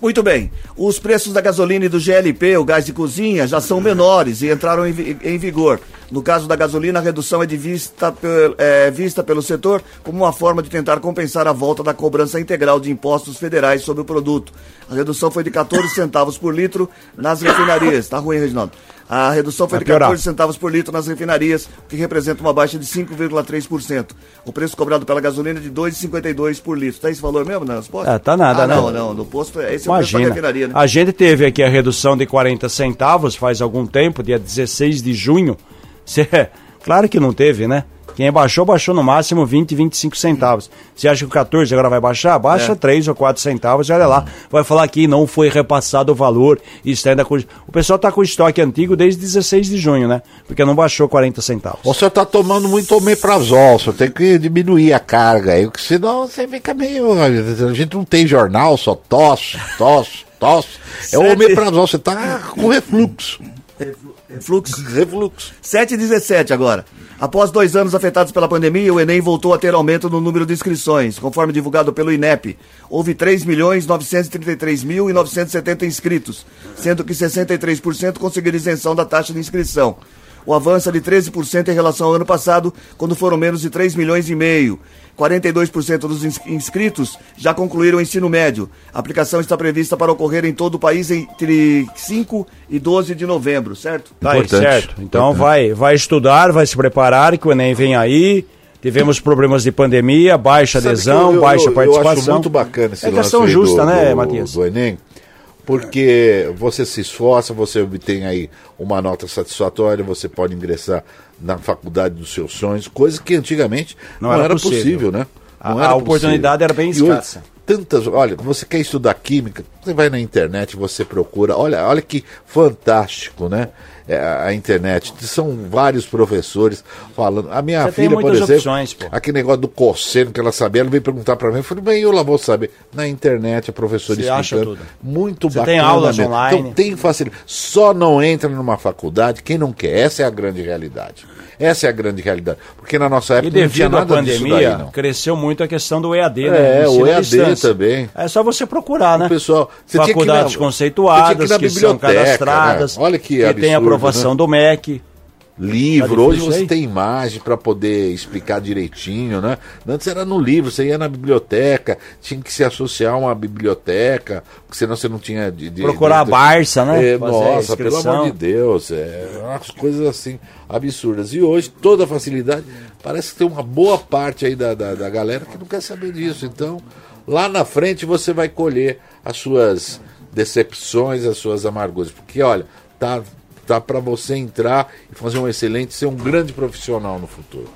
Muito bem. Os preços da gasolina e do GLP, o gás de cozinha, já são menores e entraram em, em vigor. No caso da gasolina, a redução é, de vista, é vista pelo setor como uma forma de tentar compensar a volta da cobrança integral de impostos federais sobre o produto. A redução foi de 14 centavos por litro nas refinarias. Tá ruim, Reginaldo. A redução foi de piorar. 14 centavos por litro nas refinarias, o que representa uma baixa de 5,3%. O preço cobrado pela gasolina é de 2,52 por litro. Tá esse valor mesmo nas postas? Ah, tá nada, ah, né? não, não. No posto, é- esse é o preço da Imagina. refinaria, né? A gente teve aqui a redução de 40 centavos faz algum tempo, dia 16 de junho. <laughs> Cê- claro que não teve, né? Quem baixou, baixou no máximo 20, 25 centavos. Você acha que o 14 agora vai baixar? Baixa É. 3 ou 4 centavos e olha lá. Vai falar que não foi repassado o valor. Isso ainda com... O pessoal tá com estoque antigo desde 16 de junho, né? Porque não baixou 40 centavos. O senhor tá tomando muito omeprazol, senhor tem que diminuir a carga aí, porque senão você fica meio. A gente não tem jornal, só tosse, tosse, tosse. É o omeprazol, você tá com refluxo. Refluxo. Refluxo. 7 e 17 agora. Após dois anos afetados pela pandemia, o Enem voltou a ter aumento no número de inscrições, conforme divulgado pelo INEP. Houve 3.933.970 inscritos, sendo que 63% conseguiram isenção da taxa de inscrição. O avanço é de 13% em relação ao ano passado, quando foram menos de 3 milhões e meio. 42% dos ins- inscritos já concluíram o ensino médio. A aplicação está prevista para ocorrer em todo o país entre 5 e 12 de novembro, certo? Tá aí, Importante, certo. Então importante. vai, vai estudar, vai se preparar, que o Enem vem aí. Tivemos problemas de pandemia, baixa adesão, que eu- baixa eu, participação. Eu acho muito bacana esse É lance questão justa, do, né, do- Matias? Do Enem, porque você se esforça, você obtém aí uma nota satisfatória, você pode ingressar na faculdade dos seus sonhos, coisa que antigamente não, Não era era, possível. possível, né? A- Não a era oportunidade era bem hoje, escassa. tantas, olha, você quer estudar química, você vai na internet, você procura, olha, olha que fantástico, né? É, a a internet, são vários professores falando. A minha Você filha, por exemplo, opções, aquele negócio do cosseno que ela sabia, ela veio perguntar pra mim, eu falei, bem, eu lá vou saber. Na internet, a professora Você acha explicando. tudo. Muito Você bacana. tem aulas mesmo. online. Então tem facilidade. Só não entra numa faculdade quem não quer. Essa é a grande realidade. Essa é a grande realidade. Porque na nossa E época não tinha devido à pandemia, daí, cresceu muito a questão do EAD, É, né? o Ensino à EAD também. É só você procurar, né? O pessoal, você tinha que Faculdades na- conceituadas, você tinha que na que, são biblioteca, cadastradas, né? Olha que tem absurdo, aprovação né? do MEC. Livro, Tá hoje você tem imagem para poder explicar direitinho, né? Antes era no livro, você ia na biblioteca, tinha que se associar a uma biblioteca, porque senão você não tinha de, de- Procurar de- a Barça, né? É, nossa, pelo amor de Deus, é umas coisas assim absurdas. E hoje toda a facilidade, parece que tem uma boa parte aí da, da, da galera que não quer saber disso. Então, lá na frente você vai colher as suas decepções, as suas amarguras, porque olha, tá tá para você entrar e fazer um excelente, ser um grande profissional no futuro.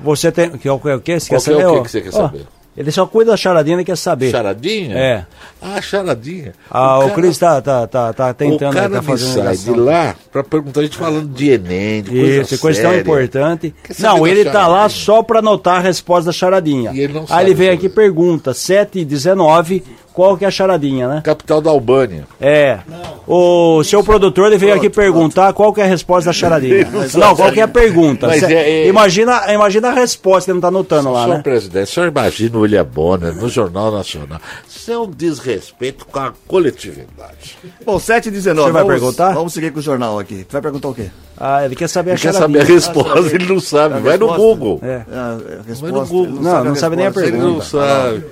Você tem. Que, é o que, que, você quer que é o saber? que você quer saber? Ele só cuida da charadinha e quer saber. Charadinha? É. Ah, charadinha. Ah, o, cara- Cris tá, tá, tá, tá tentando, o cara tá fazendo sai ligação. de lá pra perguntar, a gente falando de Enem, de coisa Isso, séria. importante. Quer saber Não, ele tá lá só para anotar a resposta da charadinha. E ele não Aí ele vem aqui e pergunta, 7 e 19, qual que é a charadinha, né? Capital da Albânia. É. O seu produtor ele veio aqui perguntar qual que é a resposta da charadinha. Não, qual que é a pergunta. Mas Cê- é- é- Imagina, imagina a resposta que ele não tá anotando lá, Senhor né? presidente, o senhor imagina o William Bonner no Jornal Nacional. Isso é um desrespeito com a coletividade. Bom, 7 e 19 Você vai vamos, perguntar? Vamos seguir com o jornal aqui. Vai perguntar o quê? Ah, ele quer saber a Ele quer charadinha. saber a resposta, ele não sabe. A Vai no? Google. É. A resposta, no Google. ele Não, não sabe nem a resposta. Ele não sabe.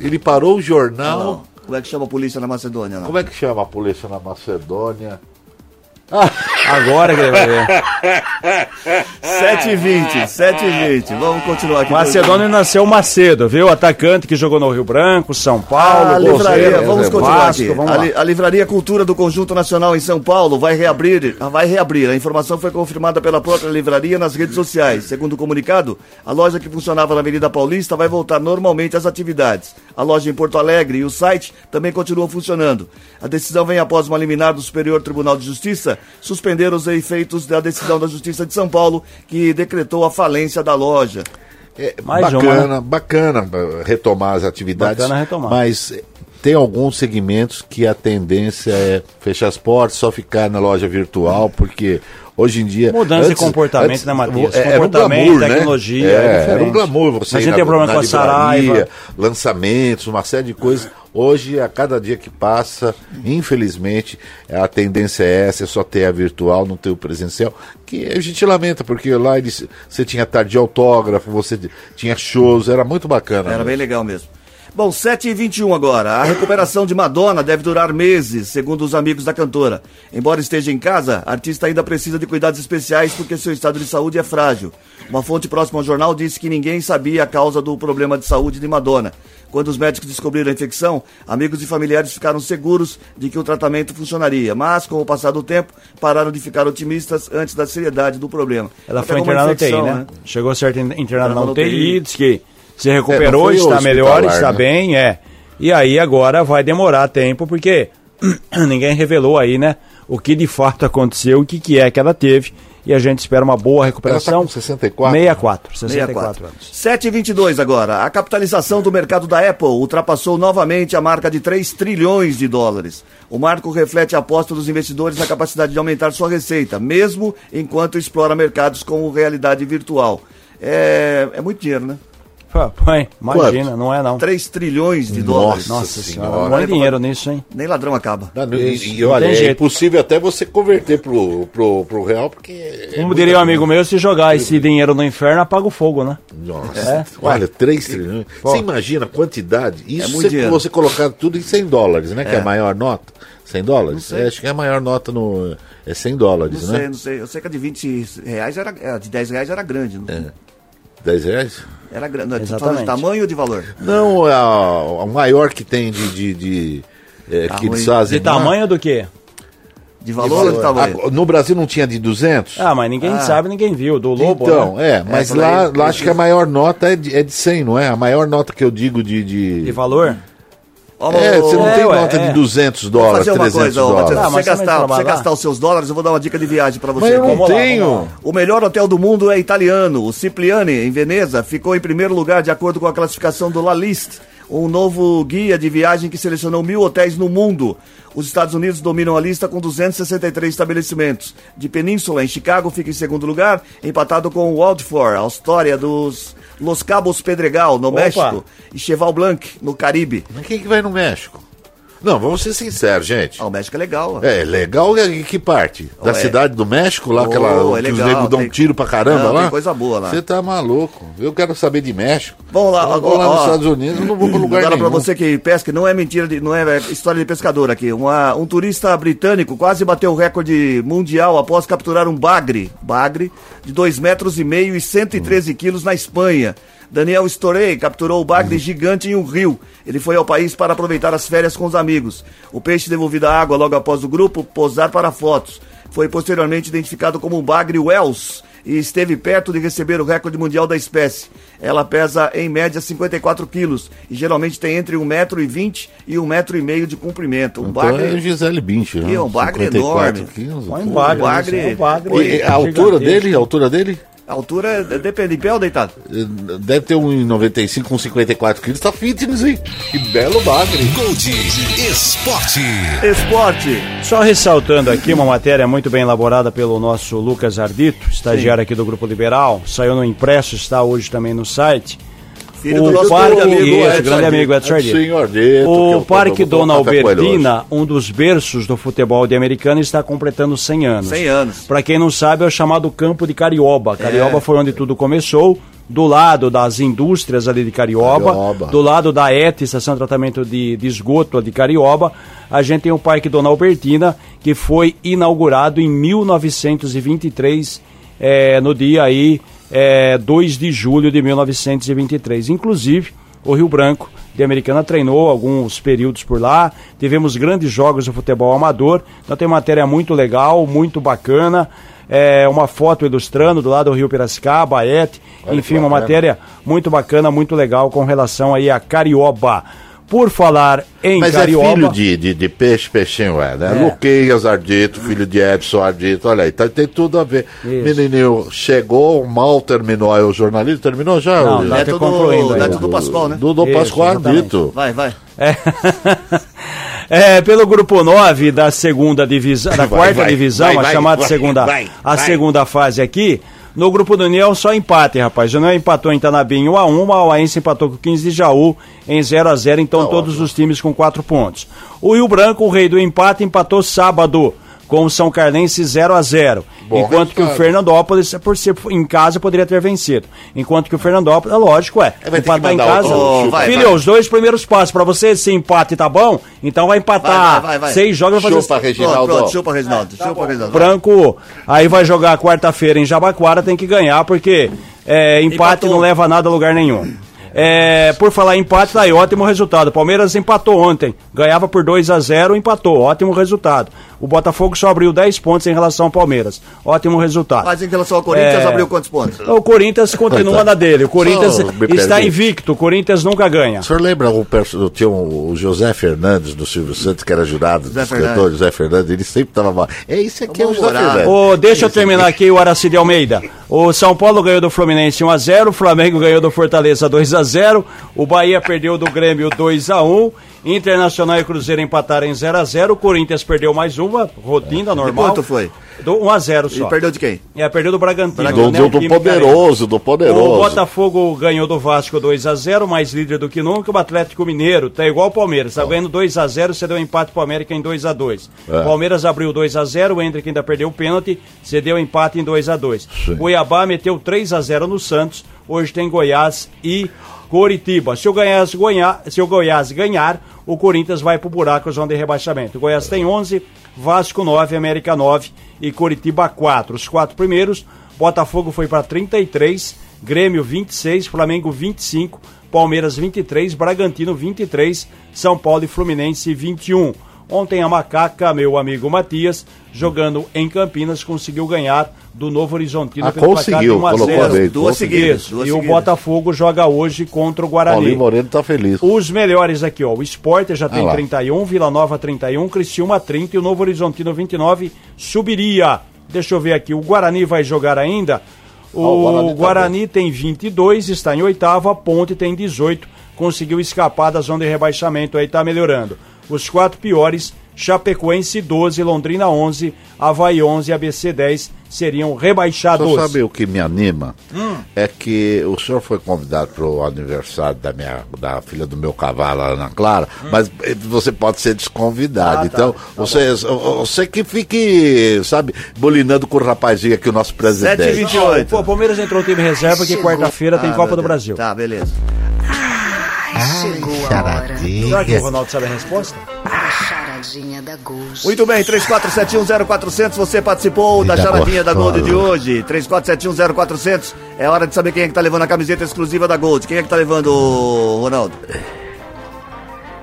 Ele parou o jornal. Não. Como é que chama a polícia na Macedônia? Não? Como é que chama a polícia na Macedônia? Agora que ele vai ver. <laughs> 7 e 20, 7 e 20. Vamos continuar aqui. Macedônio nasceu Macedo, viu? Atacante que jogou no Rio Branco, São Paulo, A livraria, vamos continuar Vasco, aqui. vamos A, li- a Livraria Cultura do Conjunto Nacional em São Paulo vai reabrir, ah, vai reabrir. A informação foi confirmada pela própria livraria nas redes sociais. Segundo o comunicado, a loja que funcionava na Avenida Paulista vai voltar normalmente às atividades. A loja em Porto Alegre e o site também continuam funcionando. A decisão vem após uma liminar do Superior Tribunal de Justiça suspender os efeitos da decisão da Justiça de São Paulo que decretou a falência da loja. É, Mais uma, bacana, bacana eh, retomar as atividades. Bacana retomar. Mas eh, tem alguns segmentos que a tendência é fechar as portas, só ficar na loja virtual, porque hoje em dia. Mudança de comportamento, né, Matias? é, Era um Comportamento, glamour, né? tecnologia, É, é era um diferente. glamour você A gente na- tem problema com a Saraiva. lançamentos, uma série de coisas. Hoje, a cada dia que passa, infelizmente, a tendência é essa, é só ter a virtual, não ter o presencial, que a gente lamenta, porque lá eles, você tinha tarde de autógrafo, você tinha shows, era muito bacana. Era né? bem legal mesmo. Bom, 7 e 21 agora. A recuperação de Madonna deve durar meses, segundo os amigos da cantora. Embora esteja em casa, a artista ainda precisa de cuidados especiais porque seu estado de saúde é frágil. Uma fonte próxima ao jornal disse que ninguém sabia a causa do problema de saúde de Madonna. Quando os médicos descobriram a infecção, amigos e familiares ficaram seguros de que o tratamento funcionaria. Mas, com o passar do tempo, pararam de ficar otimistas antes da seriedade do problema. Ela foi internada na UTI, infecção, né? Chegou a ser in- internada na UTI, UTI. disse que se É, recuperou, foi está melhor, está né? bem, é. E aí agora vai demorar tempo, porque <clears throat> ninguém revelou aí, né, o que de fato aconteceu, o que, que é que ela teve. E a gente espera uma boa recuperação. Ela tá com 64? 64, 64 64. anos. 7,22 agora. A capitalização do mercado da Apple ultrapassou novamente a marca de 3 trilhões de dólares. O marco reflete a aposta dos investidores na capacidade de aumentar sua receita, mesmo enquanto explora mercados com realidade virtual. É, é muito dinheiro, né? Põe, imagina, não é não. 3 trilhões de Nossa dólares. Nossa Senhora. senhora, muito dinheiro nisso, hein? Nem ladrão acaba. Não, não, e, Isso, e não olha, é impossível até você converter pro, pro, pro real, porque. é Como muita diria um amigo meu, se jogar esse dinheiro no inferno, apaga o fogo, né? Nossa, É? olha, 3 trilhões. Pô. Você imagina a quantidade? Isso muito você, dinheiro. você colocar tudo em 100 dólares, né? Que é É. a maior nota. 100 dólares? sei. É, acho que é a maior nota no. É 100 Não dólares, sei, né? não sei. Eu sei que a de 20 reais era. a de 10 reais era grande. Não? É. 10 reais? Era grande. Falando Exatamente. de tamanho ou de valor? Não, a, a maior que tem de. de, de é, que eles Tamanho. fazem. De tamanho do quê? De valor ou de tamanho? Ah, No Brasil não tinha de 200? Ah, mas ninguém Ah. sabe, ninguém viu. Do Lobo, então, né? é, mas por lá, lá acho que a maior nota é de, é de 100, não é? A maior nota que eu digo de. de... De valor? Ó, É, você não É, tem ué, nota é. de 200 Vou dólares, fazer uma 300 coisa, dólares. Ah, você, gastar, você gastar os seus dólares, eu vou dar uma dica de viagem pra você. Mas eu não Vamos tenho. lá. O melhor hotel do mundo é italiano. O Cipriani, em Veneza, ficou em primeiro lugar de acordo com a classificação do La List, um novo guia de viagem que selecionou mil hotéis no mundo. Os Estados Unidos dominam a lista com 263 estabelecimentos. De Península, em Chicago, fica em segundo lugar, empatado com o Waldford, a história dos Los Cabos Pedregal, no Opa. México, e Cheval Blanc, no Caribe. Mas quem que vai no México? Não, vamos ser sinceros, gente. Ah, o México é legal. ó. É, legal em que parte? Da é. cidade do México, lá, Oh, aquela é que os legal, negros dão tem- tiro pra caramba Não, lá? tem coisa boa lá. Você tá maluco. Eu quero saber de México. Vamos lá, eu vou agora, lá nos ó. Estados Unidos, não vou pra lugar Agora nenhum. pra você que pesca, não é mentira, de- não é história de pescador aqui. Uma- um turista britânico quase bateu o recorde mundial após capturar um bagre, bagre de 2 metros e meio e 113 quilos na Espanha. Daniel Storey capturou o bagre gigante em um rio. Ele foi ao país para aproveitar as férias com os amigos. O peixe devolvido à água logo após o grupo posar para fotos. Foi posteriormente identificado como um bagre Wells e esteve perto de receber o recorde mundial da espécie. Ela pesa em média 54 quilos e geralmente tem entre 1,20m e 1,5m de comprimento. Um Então é bagre. Gisele Bündchen. Né? é um bagre 54 enorme. quilos, pô. bagre, bagre- né? Um bagre E a altura gigantesco. dele, a altura dele? A altura é- depende, em pé ou deitado? Deve ter um 95, um 54 quilos. Tá fitness, hein? Que belo bagre. Gold Esporte. Esporte. Só ressaltando aqui uma matéria muito bem elaborada pelo nosso Lucas Ardito, estagiário aqui do Grupo Liberal, saiu no impresso, está hoje também no site. Filho O do nosso parque- amigo Isso, Edson grande amigo Edson. Sim, Ardito, que eu O tô- Parque vou Dona Albertina, um dos berços do futebol de americana, está completando 100 anos. 100 anos. Para quem não sabe, é o chamado Campo de Carioba. Carioba É. foi onde tudo começou, do lado das indústrias ali de Carioba, Carioba. do lado da ET, Estação de Tratamento de, de Esgoto de Carioba, a gente tem o Parque Dona Albertina, que foi inaugurado em 1923, eh, no dia aí, eh, 2 de julho de 1923. Inclusive, o Rio Branco de Americana treinou alguns períodos por lá. Tivemos grandes jogos de futebol amador. Então tem matéria muito legal, muito bacana. É, uma foto ilustrando do lado do Rio Piracicaba, Et, enfim, uma matéria muito bacana, muito legal com relação aí a Carioba. Por falar em Mas Carioba. é filho de, de, de peixe, peixinho é, né? É. Luqueias Ardito, filho de Edson Ardito, olha aí, tá, tem tudo a ver. Isso. Menininho chegou, mal terminou aí o jornalismo, terminou já? Não, o- não. Neto concluindo do, neto do Pascoal, né? do, do Isso, Pascoal exatamente. Ardito. Vai, vai. É. <laughs> É, pelo grupo 9 da segunda divisão, da Vai, quarta vai, divisão, vai, a vai, chamada vai, segunda, vai, a vai. segunda fase aqui. No grupo do União, só empate, rapaz. O União empatou em Tanabim 1 a 1 o Mauaense empatou com o 15 de Jaú em 0 a 0 então Tá todos os times com quatro pontos. O Rio Branco, o rei do empate, empatou sábado com o São Carlense 0 a 0 Bom enquanto que o resultado. Fernandópolis, por ser em casa, poderia ter vencido. Enquanto que o Fernandópolis, é lógico, é. É, vai empatar em casa. outro chute. Vai, Filho, vai. os dois primeiros passos, pra você, se empate tá bom, então vai empatar Vai, vai, seis jogos vai fazer Chupa, Pronto, Reginaldo. pronto, chupa, Reginaldo. Chupa, Reginaldo. Branco, aí vai jogar quarta-feira em Jabaquara, tem que ganhar, porque é, empate Empatou. não leva a nada a lugar nenhum. É, por falar em empate, tá aí, ótimo resultado. O Palmeiras empatou ontem, ganhava por 2 a 0 empatou, ótimo resultado. O Botafogo só abriu 10 pontos em relação ao Palmeiras, ótimo resultado. Mas em relação ao Corinthians, É. abriu quantos pontos? O Corinthians continua na dele, o Corinthians está invicto, o Corinthians nunca ganha. O senhor lembra o perso- tinha o José Fernandes do Silvio Santos, que era jurado do José escritor Fernandes. José Fernandes, ele sempre estava mal. É isso aqui, é o José. Fernandes. Ô, deixa eu terminar aqui o Aracide Almeida. O São Paulo ganhou do Fluminense 1x0, o Flamengo ganhou do Fortaleza 2x0, o Bahia perdeu do Grêmio 2x1, Internacional e Cruzeiro empataram em 0x0, o Corinthians perdeu mais uma, rotina normal. quanto foi? Do 1x0 E só. perdeu de quem? É, perdeu do Bragantino. Do, né, do, o do poderoso, do o poderoso. Botafogo ganhou do Vasco 2x0, mais líder do que nunca. O Atlético Mineiro tá igual o Palmeiras, tá ganhando 2x0, cedeu empate pro América em 2x2. É. Palmeiras abriu 2x0, o Hendrick ainda perdeu o pênalti, cedeu empate em 2x2. Sim. Cuiabá meteu 3x0 no Santos, hoje tem Goiás e Coritiba. Se o Goiás ganhar, se o Goiás ganhar o Corinthians vai pro buraco, zona de rebaixamento. O Goiás tem 11, Vasco 9, América 9 e Coritiba 4. Os quatro primeiros, Botafogo foi para 33, Grêmio 26, Flamengo 25, Palmeiras 23, Bragantino 23, São Paulo e Fluminense 21. Ontem a Macaca, meu amigo Matias, jogando em Campinas, conseguiu ganhar do Novo Horizontino Ah, pelo placar de conseguiu, 1 a colocou 0. a vez, Duas conseguiu. seguidas. Duas e o seguidas. Botafogo joga hoje contra o Guarani. Paulinho Moreno tá feliz. Os melhores aqui, ó. O Sport já tem lá. 31, Vila Nova 31, Criciúma 30 e o Novo Horizontino 29 subiria. Deixa eu ver aqui, o Guarani vai jogar ainda. O, Ah, o Guarani Guarani, tá tem 22, está em oitavo, a Ponte tem 18, conseguiu escapar da zona de rebaixamento, aí tá melhorando. Os quatro piores, Chapecoense 12, Londrina 11, Havaí 11 e ABC 10 seriam rebaixados. Só sabe o que me anima? Hum. É que o senhor foi convidado para o aniversário da minha da filha do meu cavalo, Ana Clara, mas eh, você pode ser desconvidado. Hum. Ah, tá. então, você, você que fique, sabe, bolinando com o rapazinho aqui, o nosso presidente. 7h28. Pô, o Palmeiras entrou no time reserva que quarta-feira tem Ah, Copa do. Brasil. Tá, beleza. Chegou a hora Será que o Ronaldo sabe a resposta? da charadinha da Gold. Muito bem, 34710400, você participou da Vida charadinha da Gold de hoje. 34710400, é hora de saber quem é que tá levando a camiseta exclusiva da Gold. Quem é que tá levando, Ronaldo?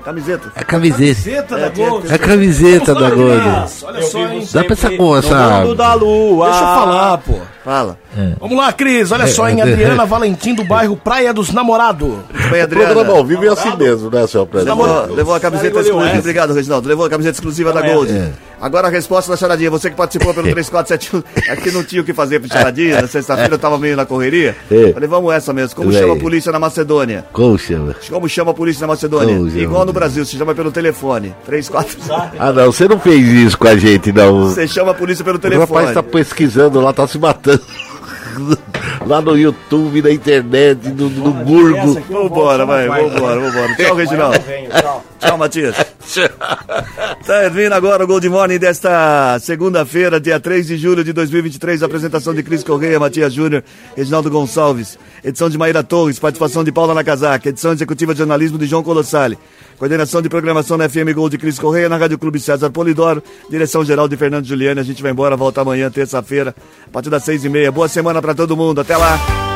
Camiseta. A camiseta. Camiseta É, da Gold. A camiseta da Gold. Olha só, hein? Dá pra essa com essa. mundo da lua. Deixa eu falar, pô. Fala. Vamos lá, Cris. Olha só, em Adriana Valentim, do bairro Praia dos Namorados. Muito bem, O programa Adriana. ao vivo é assim mesmo, né, senhor presidente? Levou, levou a camiseta exclusiva. Obrigado, Reginaldo. Levou a camiseta exclusiva da é. Gold. É. Agora a resposta da charadinha, você que participou pelo <laughs> 3471, aqui não tinha o que fazer pro charadinha, na sexta-feira eu tava meio na correria. É. Falei, vamos essa mesmo. Como chama a polícia na Macedônia? Como chama? Como chama a polícia na Macedônia? Como chama? Igual no Brasil, se chama pelo telefone. 34. Ah, não, você não fez isso com a gente, não. Você chama a polícia pelo O telefone. rapaz tá pesquisando lá, tá se matando. <laughs> lá no YouTube, na internet, no, no Google. Vambora, vai, vambora, vambora. <laughs> Tchau, Reginaldo. Tchau, Matias. Tá vindo agora o Gold Morning desta segunda-feira, dia 3 de julho de 2023. Apresentação de Cris Correia, Matias Júnior, Reginaldo Gonçalves. Edição de Maíra Torres, participação de Paula Nakazaki. Edição executiva de jornalismo de João Colossali. Coordenação de programação da FM Gold de Cris Correia, na Rádio Clube César Polidoro. Direção geral de Fernando Juliano. A gente vai embora, volta amanhã, terça-feira, a partir das seis e meia. Boa semana pra todo mundo. Até lá.